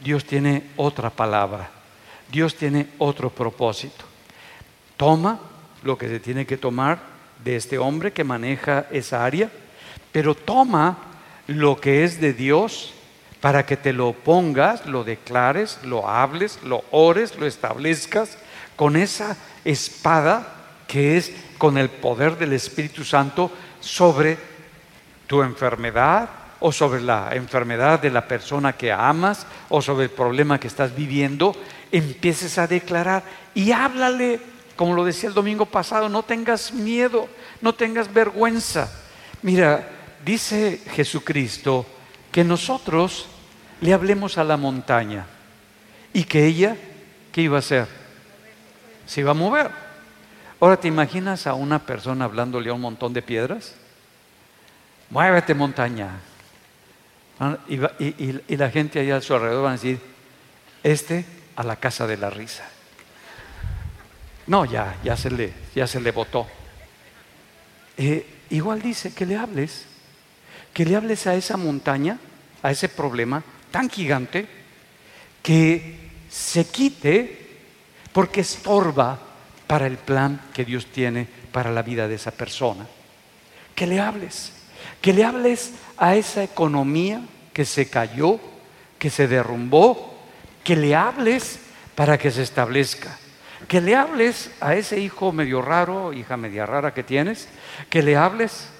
Dios tiene otra palabra. Dios tiene otro propósito toma lo que se tiene que tomar de este hombre que maneja esa área, pero toma lo que es de Dios para que te lo pongas, lo declares, lo hables, lo ores, lo establezcas con esa espada que es con el poder del Espíritu Santo sobre tu enfermedad o sobre la enfermedad de la persona que amas o sobre el problema que estás viviendo, empieces a declarar y háblale como lo decía el domingo pasado, no tengas miedo, no tengas vergüenza. Mira, dice Jesucristo que nosotros le hablemos a la montaña y que ella, ¿qué iba a hacer? Se iba a mover. Ahora, ¿te imaginas a una persona hablándole a un montón de piedras? Muévete montaña. Ah, y, la gente allá a su alrededor va a decir, este a la casa de la risa. No, ya, ya se le, ya se le votó. Eh, igual dice que le hables, que le hables a esa montaña, a ese problema tan gigante, que se quite porque estorba para el plan que Dios tiene para la vida de esa persona. Que le hables, que le hables a esa economía que se cayó, que se derrumbó, que le hables para que se establezca. Que le hables a ese hijo medio raro, hija media rara que tienes, que le hables,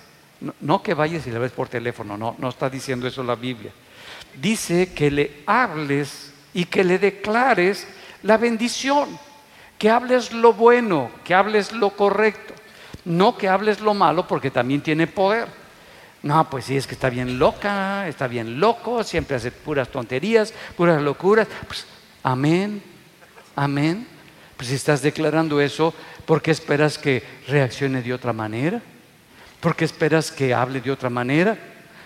no, que vayas y le ves por teléfono, no, no está diciendo eso la Biblia. Dice que le hables y que le declares la bendición, que hables lo bueno, que hables lo correcto, no que hables lo malo porque también tiene poder. No, pues sí, es que está bien loca, está bien loco, siempre hace puras tonterías, puras locuras. Pues, amén, amén. Pues si estás declarando eso, ¿por qué esperas que reaccione de otra manera? ¿Por qué esperas que hable de otra manera?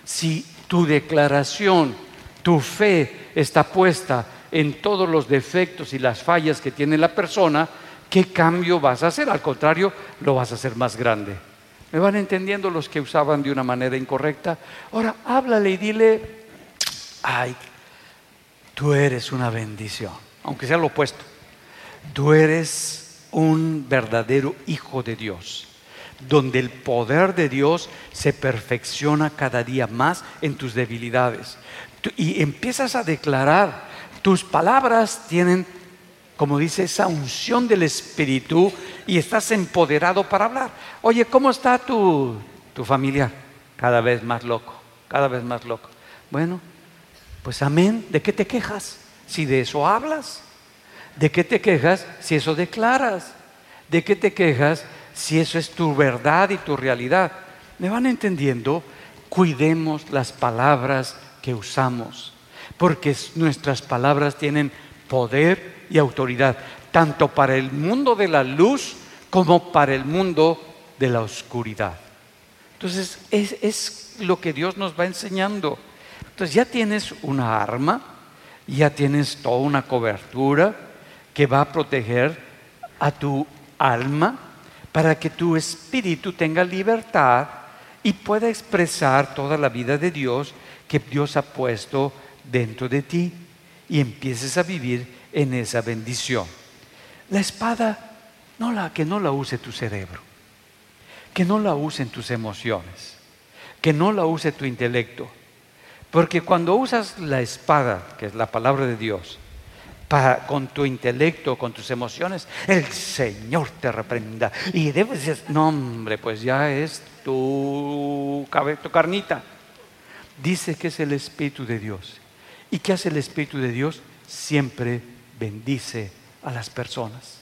Si tu declaración, tu fe está puesta en todos los defectos y las fallas que tiene la persona, ¿qué cambio vas a hacer? Al contrario, lo vas a hacer más grande. ¿Me van entendiendo los que usaban de una manera incorrecta? Ahora, háblale y dile, ay, tú eres una bendición, aunque sea lo opuesto. Tú eres un verdadero hijo de Dios, donde el poder de Dios se perfecciona cada día más en tus debilidades. Y empiezas a declarar, tus palabras tienen, como dice, esa unción del Espíritu y estás empoderado para hablar. Oye, ¿cómo está tu, tu? Cada vez más loco, cada vez más loco. Bueno, pues amén, ¿de qué te quejas? Si de eso hablas. ¿De qué te quejas si eso declaras? ¿De qué te quejas si eso es tu verdad y tu realidad? ¿Me van entendiendo? Cuidemos las palabras que usamos, porque nuestras palabras tienen poder y autoridad, tanto para el mundo de la luz como para el mundo de la oscuridad. Entonces, es, es lo que Dios nos va enseñando. Entonces, ya tienes una arma, ya tienes toda una cobertura, que va a proteger a tu alma para que tu espíritu tenga libertad y pueda expresar toda la vida de Dios que Dios ha puesto dentro de ti y empieces a vivir en esa bendición. La espada, no la, que no la use tu cerebro, que no la usen tus emociones, que no la use tu intelecto. Porque cuando usas la espada, que es la palabra de Dios, con tu intelecto, con tus emociones, el Señor te reprenda. Y debes decir, no hombre, pues ya es tu, tu carnita. Dice que es el Espíritu de Dios. ¿Y qué hace el Espíritu de Dios? Siempre bendice a las personas.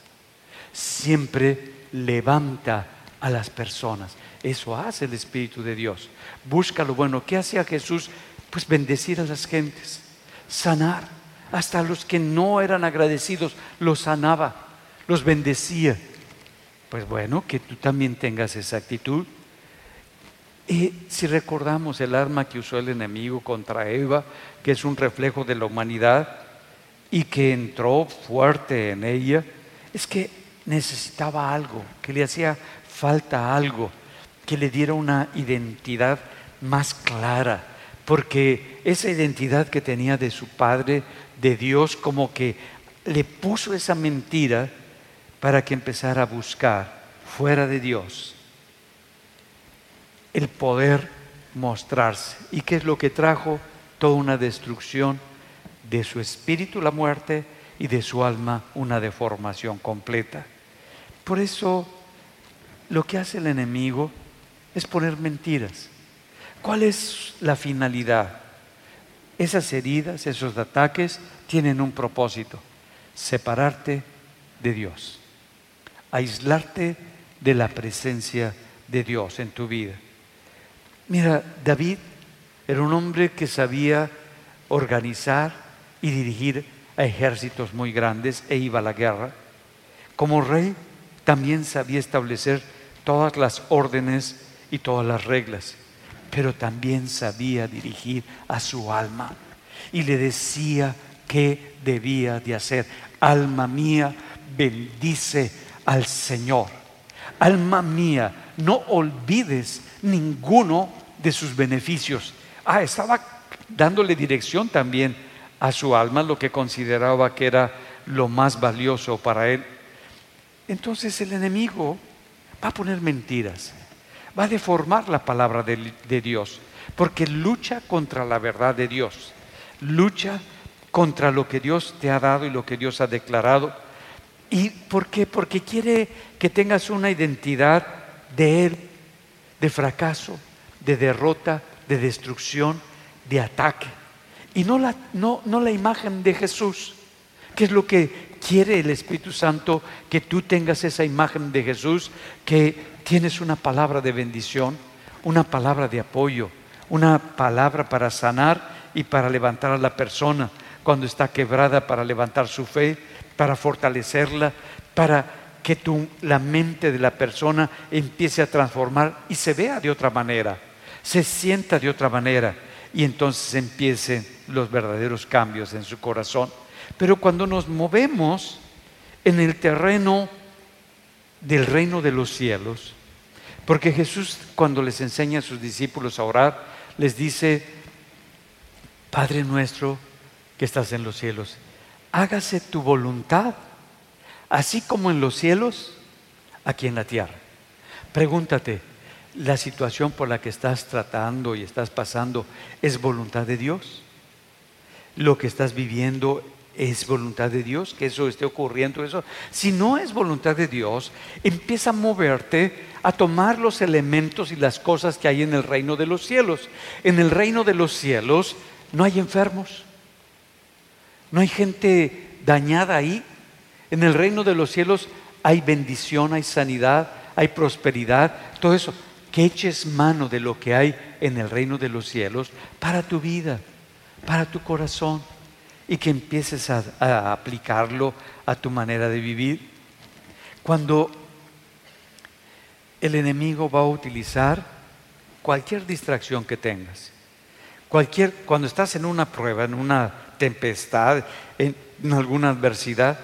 Siempre levanta a las personas. Eso hace el Espíritu de Dios. Busca lo bueno. ¿Qué hacía Jesús? Pues bendecir a las gentes, sanar. Hasta los que no eran agradecidos, los sanaba, los bendecía. Pues bueno, que tú también tengas esa actitud. Y si recordamos el arma que usó el enemigo contra Eva, que es un reflejo de la humanidad y que entró fuerte en ella, es que necesitaba algo, que le hacía falta algo, que le diera una identidad más clara, porque esa identidad que tenía de su padre, de Dios, como que le puso esa mentira para que empezara a buscar fuera de Dios el poder mostrarse. ¿Y qué es lo que trajo? Toda una destrucción de su espíritu, la muerte, y de su alma, una deformación completa. Por eso, lo que hace el enemigo es poner mentiras. ¿Cuál es la finalidad? Esas heridas, esos ataques tienen un propósito, separarte de Dios, aislarte de la presencia de Dios en tu vida. Mira, David era un hombre que sabía organizar y dirigir a ejércitos muy grandes e iba a la guerra. Como rey también sabía establecer todas las órdenes y todas las reglas, pero también sabía dirigir a su alma y le decía qué debía de hacer. Alma mía, bendice al Señor. Alma mía, no olvides ninguno de sus beneficios. Ah, estaba dándole dirección también a su alma, lo que consideraba que era lo más valioso para él. Entonces el enemigo va a poner mentiras, va a deformar la palabra de, Dios, porque lucha contra la verdad de Dios, lucha contra lo que Dios te ha dado y lo que Dios ha declarado. ¿Y por qué? Porque quiere que tengas una identidad de Él, de fracaso, de derrota, de destrucción, de ataque. Y no la, no, no la imagen de Jesús, que es lo que quiere el Espíritu Santo, que tú tengas esa imagen de Jesús, que tienes una palabra de bendición, una palabra de apoyo, una palabra para sanar y para levantar a la persona cuando está quebrada, para levantar su fe, para fortalecerla, para que tu, la mente de la persona empiece a transformar y se vea de otra manera, se sienta de otra manera y entonces empiecen los verdaderos cambios en su corazón. Pero cuando nos movemos en el terreno del reino de los cielos, porque Jesús cuando les enseña a sus discípulos a orar, les dice, Padre nuestro que estás en los cielos, hágase tu voluntad así como en los cielos, aquí en la tierra. Pregúntate, ¿la situación por la que estás tratando y estás pasando es voluntad de Dios? ¿Lo que estás viviendo es voluntad de Dios? ¿Que eso esté ocurriendo? Eso? Si no es voluntad de Dios, empieza a moverte a tomar los elementos y las cosas que hay en el reino de los cielos. En el reino de los cielos no hay enfermos, no hay gente dañada ahí, en el reino de los cielos hay bendición, hay sanidad, hay prosperidad, todo eso. Que eches mano de lo que hay en el reino de los cielos para tu vida, para tu corazón y que empieces a, aplicarlo a tu manera de vivir. Cuando el enemigo va a utilizar cualquier distracción que tengas, cualquier, cuando estás en una prueba, en una tempestad, en alguna adversidad,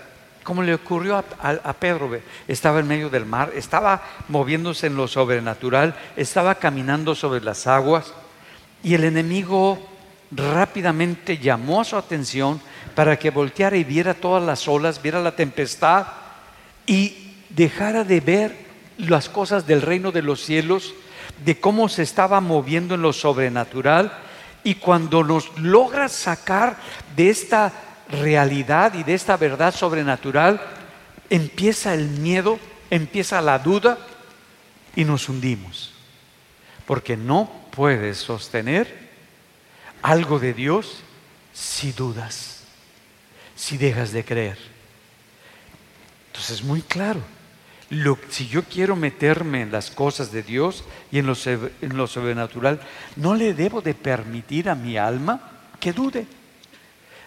como le ocurrió a, Pedro, estaba en medio del mar, estaba moviéndose en lo sobrenatural, estaba caminando sobre las aguas y el enemigo rápidamente llamó su atención para que volteara y viera todas las olas, viera la tempestad y dejara de ver las cosas del reino de los cielos, de cómo se estaba moviendo en lo sobrenatural y cuando nos logra sacar de esta realidad y de esta verdad sobrenatural, empieza el miedo, empieza la duda y nos hundimos. Porque no puedes sostener algo de Dios si dudas, si dejas de creer. Entonces es muy claro. si yo quiero meterme en las cosas de Dios y en lo, en lo sobrenatural, no le debo de permitir a mi alma que dude.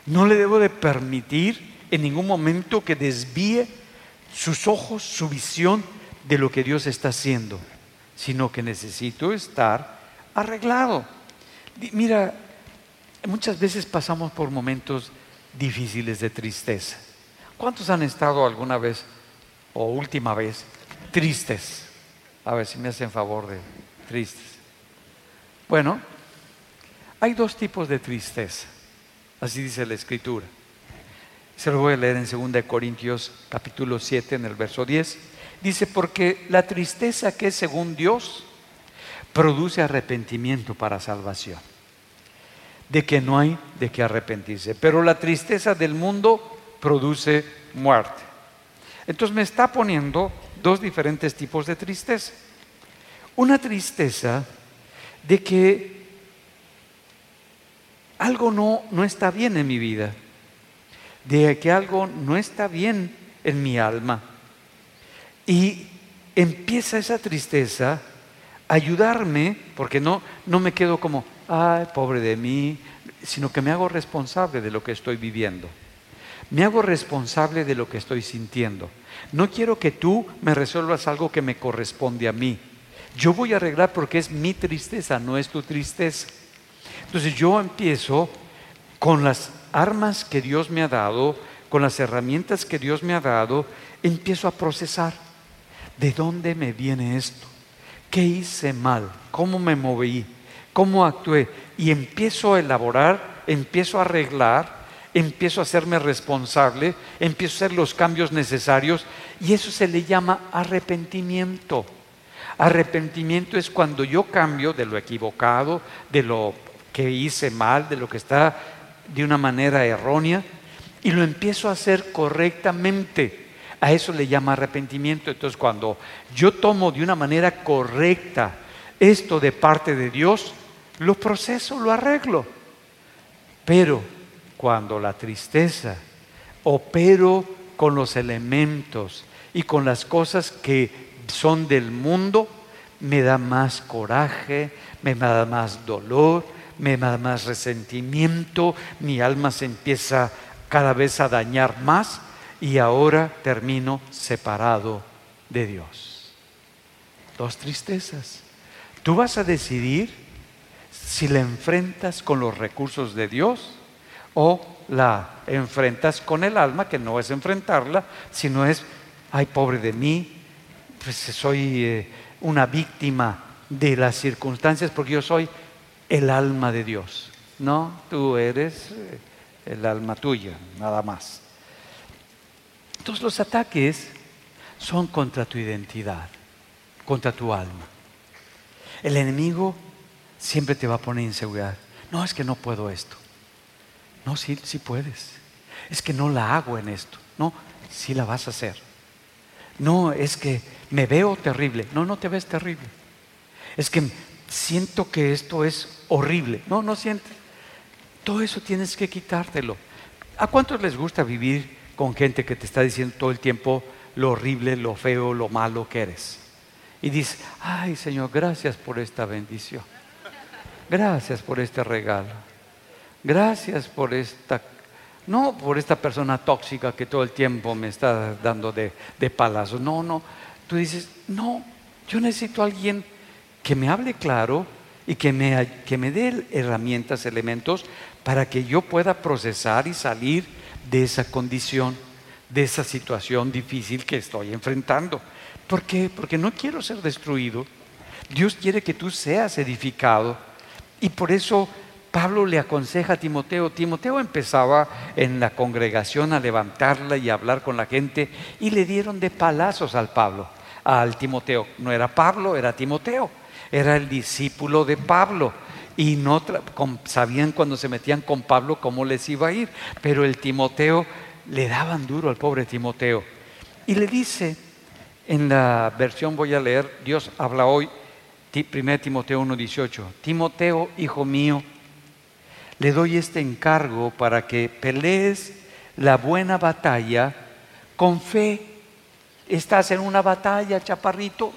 No le debo de permitir en ningún momento que desvíe sus ojos, su visión de lo que Dios está haciendo, sino que necesito estar arreglado. Mira, muchas veces pasamos por momentos difíciles de tristeza. ¿Cuántos han estado alguna vez o última vez tristes? A ver si me hacen favor de tristes. Bueno, hay dos tipos de tristeza, así dice la escritura. Se lo voy a leer en 2 Corintios capítulo 7 en el verso 10. Dice, porque la tristeza que es según Dios produce arrepentimiento para salvación. De que no hay de qué arrepentirse. Pero la tristeza del mundo produce muerte. Entonces me está poniendo dos diferentes tipos de tristeza. Una tristeza de que algo no, no está bien en mi vida de que algo no está bien en mi alma. Y empieza esa tristeza a ayudarme, porque no, no me quedo como, ay, pobre de mí, sino que me hago responsable de lo que estoy viviendo. Me hago responsable de lo que estoy sintiendo. No quiero que tú me resuelvas algo que me corresponde a mí. Yo voy a arreglar porque es mi tristeza, no es tu tristeza. Entonces yo empiezo con las armas que Dios me ha dado, con las herramientas que Dios me ha dado, empiezo a procesar. ¿De dónde me viene esto? ¿Qué hice mal? ¿Cómo me moví? ¿Cómo actué? Y empiezo a elaborar, empiezo a arreglar, empiezo a hacerme responsable, empiezo a hacer los cambios necesarios y eso se le llama arrepentimiento. Arrepentimiento es cuando yo cambio de lo equivocado, de lo que hice mal, de lo que está de una manera errónea y lo empiezo a hacer correctamente. A eso le llama arrepentimiento. Entonces cuando yo tomo de una manera correcta esto de parte de Dios, lo proceso, lo arreglo. Pero cuando la tristeza opero con los elementos y con las cosas que son del mundo, me da más coraje, me da más dolor, me da más resentimiento, mi alma se empieza cada vez a dañar más y ahora termino separado de Dios. Dos tristezas. Tú vas a decidir si la enfrentas con los recursos de Dios o la enfrentas con el alma, que no es enfrentarla, sino es, ay, pobre de mí, pues soy eh, una víctima de las circunstancias porque yo soy el alma de Dios. No, tú eres eh, el alma tuya, nada más. Entonces los ataques son contra tu identidad, contra tu alma. El enemigo siempre te va a poner inseguridad. No, es que no puedo esto. No, sí, sí puedes. Es que no la hago en esto. No, sí la vas a hacer. No, es que me veo terrible. No, no te ves terrible. Es que siento que esto es horrible. No, no sientes. Todo eso tienes que quitártelo. ¿A cuántos les gusta vivir con gente que te está diciendo todo el tiempo lo horrible, lo feo, lo malo que eres? Y dices, ay Señor, gracias por esta bendición. Gracias por este regalo. Gracias por esta, no por esta persona tóxica que todo el tiempo me está dando de, de. No, no. Tú dices, no, yo necesito a alguien que me hable claro y que me, que me dé herramientas, elementos para que yo pueda procesar y salir de esa condición, de esa situación difícil que estoy enfrentando. ¿Por qué? Porque no quiero ser destruido. Dios quiere que tú seas edificado. Y por eso Pablo le aconseja a Timoteo. Timoteo empezaba en la congregación a levantarla y a hablar con la gente y le dieron de palazos al Pablo, al Timoteo. No era Pablo, era Timoteo era el discípulo de Pablo y no sabían cuando se metían con Pablo cómo les iba a ir, pero el Timoteo le daban duro al pobre Timoteo. Y le dice, en la versión voy a leer, Dios habla hoy, 1 Timoteo 1:18, Timoteo, hijo mío, le doy este encargo para que pelees la buena batalla con fe. Estás en una batalla, chaparrito.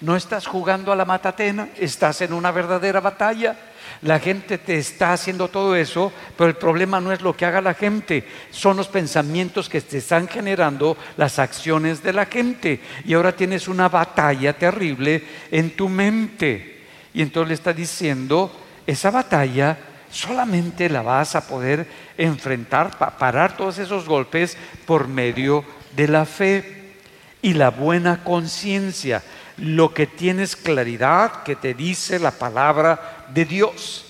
No estás jugando a la matatena, estás en una verdadera batalla. La gente te está haciendo todo eso, pero el problema no es lo que haga la gente, son los pensamientos que te están generando las acciones de la gente. Y ahora tienes una batalla terrible en tu mente. Y entonces le está diciendo, esa batalla solamente la vas a poder enfrentar, parar todos esos golpes por medio de la fe y la buena conciencia, lo que tienes claridad que te dice la palabra de Dios,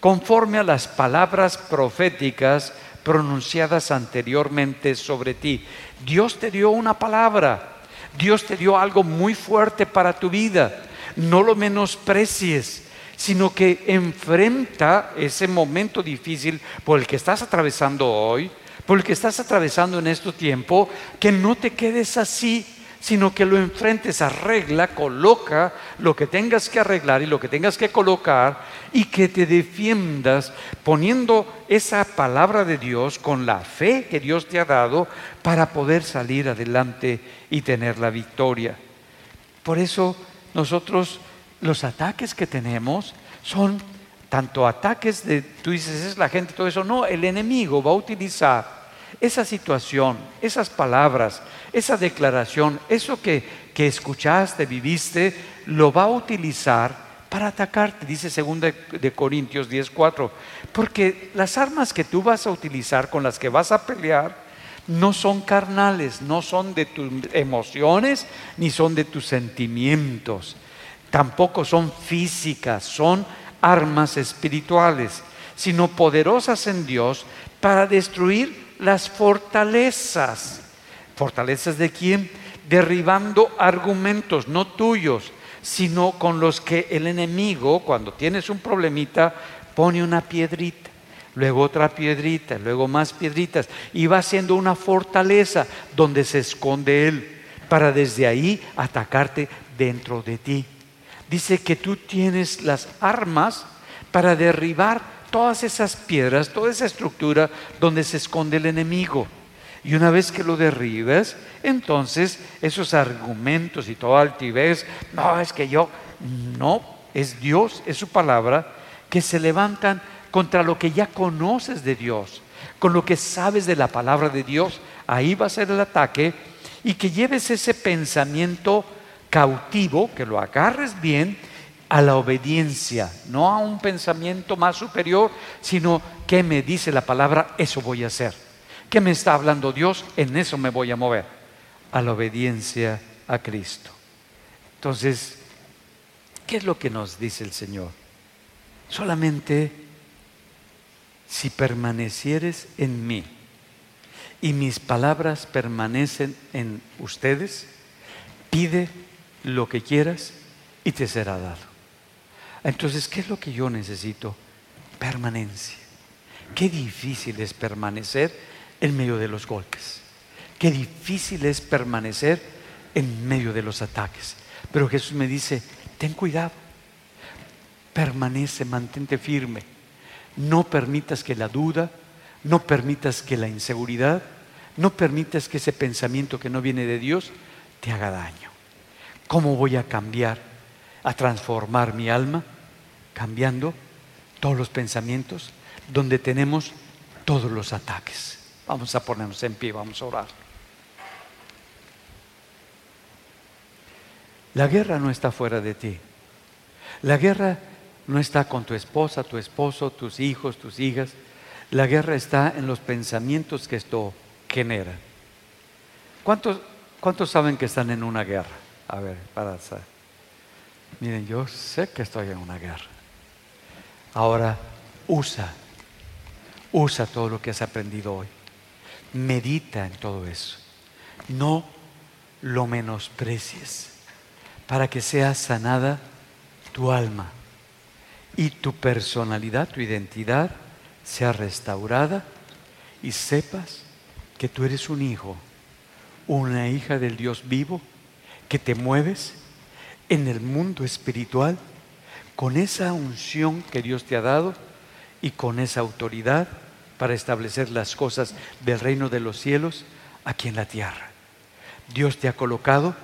conforme a las palabras proféticas pronunciadas anteriormente sobre ti. Dios te dio una palabra, Dios te dio algo muy fuerte para tu vida, no lo menosprecies sino que enfrenta ese momento difícil por el que estás atravesando hoy, por el que estás atravesando en este tiempo, que no te quedes así, sino que lo enfrentes, arregla, coloca lo que tengas que arreglar y lo que tengas que colocar y que te defiendas poniendo esa palabra de Dios con la fe que Dios te ha dado para poder salir adelante y tener la victoria. Por eso nosotros los ataques que tenemos son tanto ataques de, tú dices, es la gente, todo eso, no, el enemigo va a utilizar esa situación, esas palabras, esa declaración, eso que, que escuchaste, viviste, lo va a utilizar para atacarte, dice 2 de, de Corintios 10:4, porque las armas que tú vas a utilizar, con las que vas a pelear, no son carnales, no son de tus emociones, ni son de tus sentimientos, tampoco son físicas, son armas espirituales, sino poderosas en Dios para destruir las fortalezas. ¿Fortalezas de quién? Derribando argumentos, no tuyos, sino con los que el enemigo, cuando tienes un problemita, pone una piedrita, luego otra piedrita, luego más piedritas, y va haciendo una fortaleza donde se esconde él, para desde ahí atacarte dentro de ti dice que tú tienes las armas para derribar todas esas piedras, toda esa estructura donde se esconde el enemigo. Y una vez que lo derribes, entonces esos argumentos y toda altivez, no, es que yo, no, es Dios, es su palabra, que se levantan contra lo que ya conoces de Dios, con lo que sabes de la palabra de Dios, ahí va a ser el ataque, y que lleves ese pensamiento cautivo, que lo agarres bien a la obediencia, no a un pensamiento más superior, sino que me dice la palabra, eso voy a hacer. ¿Qué me está hablando Dios? En eso me voy a mover, a la obediencia a Cristo. Entonces, ¿qué es lo que nos dice el Señor? Solamente si permanecieres en mí y mis palabras permanecen en ustedes, pide lo que quieras y te será dado. Entonces, ¿qué es lo que yo necesito? Permanencia. Qué difícil es permanecer en medio de los golpes. Qué difícil es permanecer en medio de los ataques. Pero Jesús me dice, ten cuidado. Permanece, mantente firme. No permitas que la duda, no permitas que la inseguridad, no permitas que ese pensamiento que no viene de Dios te haga daño. ¿Cómo voy a cambiar, a transformar mi alma? Cambiando todos los pensamientos donde tenemos todos los ataques. Vamos a ponernos en pie, vamos a orar. La guerra no está fuera de ti. La guerra no está con tu esposa, tu esposo, tus hijos, tus hijas. La guerra está en los pensamientos que esto genera. ¿Cuántos, cuántos saben que están en una guerra? A ver, para saber. Miren, yo sé que estoy en una guerra. Ahora, usa, usa todo lo que has aprendido hoy. Medita en todo eso. No lo menosprecies para que sea sanada tu alma y tu personalidad, tu identidad sea restaurada y sepas que tú eres un hijo, una hija del Dios vivo que te mueves en el mundo espiritual con esa unción que Dios te ha dado y con esa autoridad para establecer las cosas del reino de los cielos aquí en la tierra. Dios te ha colocado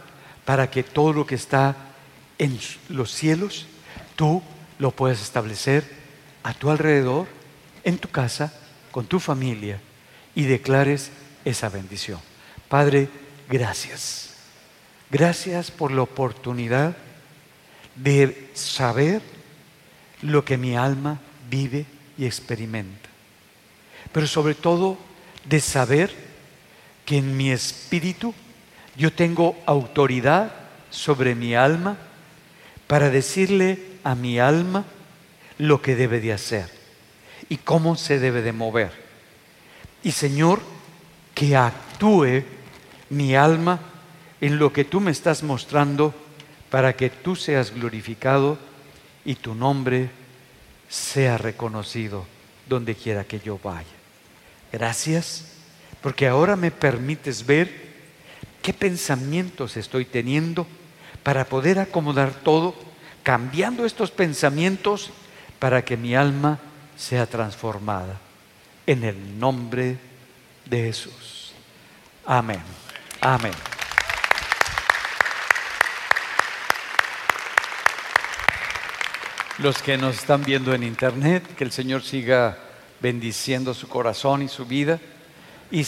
para que todo lo que está en los cielos, tú lo puedas establecer a tu alrededor, en tu casa, con tu familia, y declares esa bendición. Padre, gracias. Gracias por la oportunidad de saber lo que mi alma vive y experimenta. Pero sobre todo de saber que en mi espíritu yo tengo autoridad sobre mi alma para decirle a mi alma lo que debe de hacer y cómo se debe de mover. Y Señor, que actúe mi alma en lo que tú me estás mostrando para que tú seas glorificado y tu nombre sea reconocido donde quiera que yo vaya. Gracias, porque ahora me permites ver qué pensamientos estoy teniendo para poder acomodar todo, cambiando estos pensamientos para que mi alma sea transformada. En el nombre de Jesús. Amén. Amén. Los que nos están viendo en internet, que el Señor siga bendiciendo su corazón y su vida.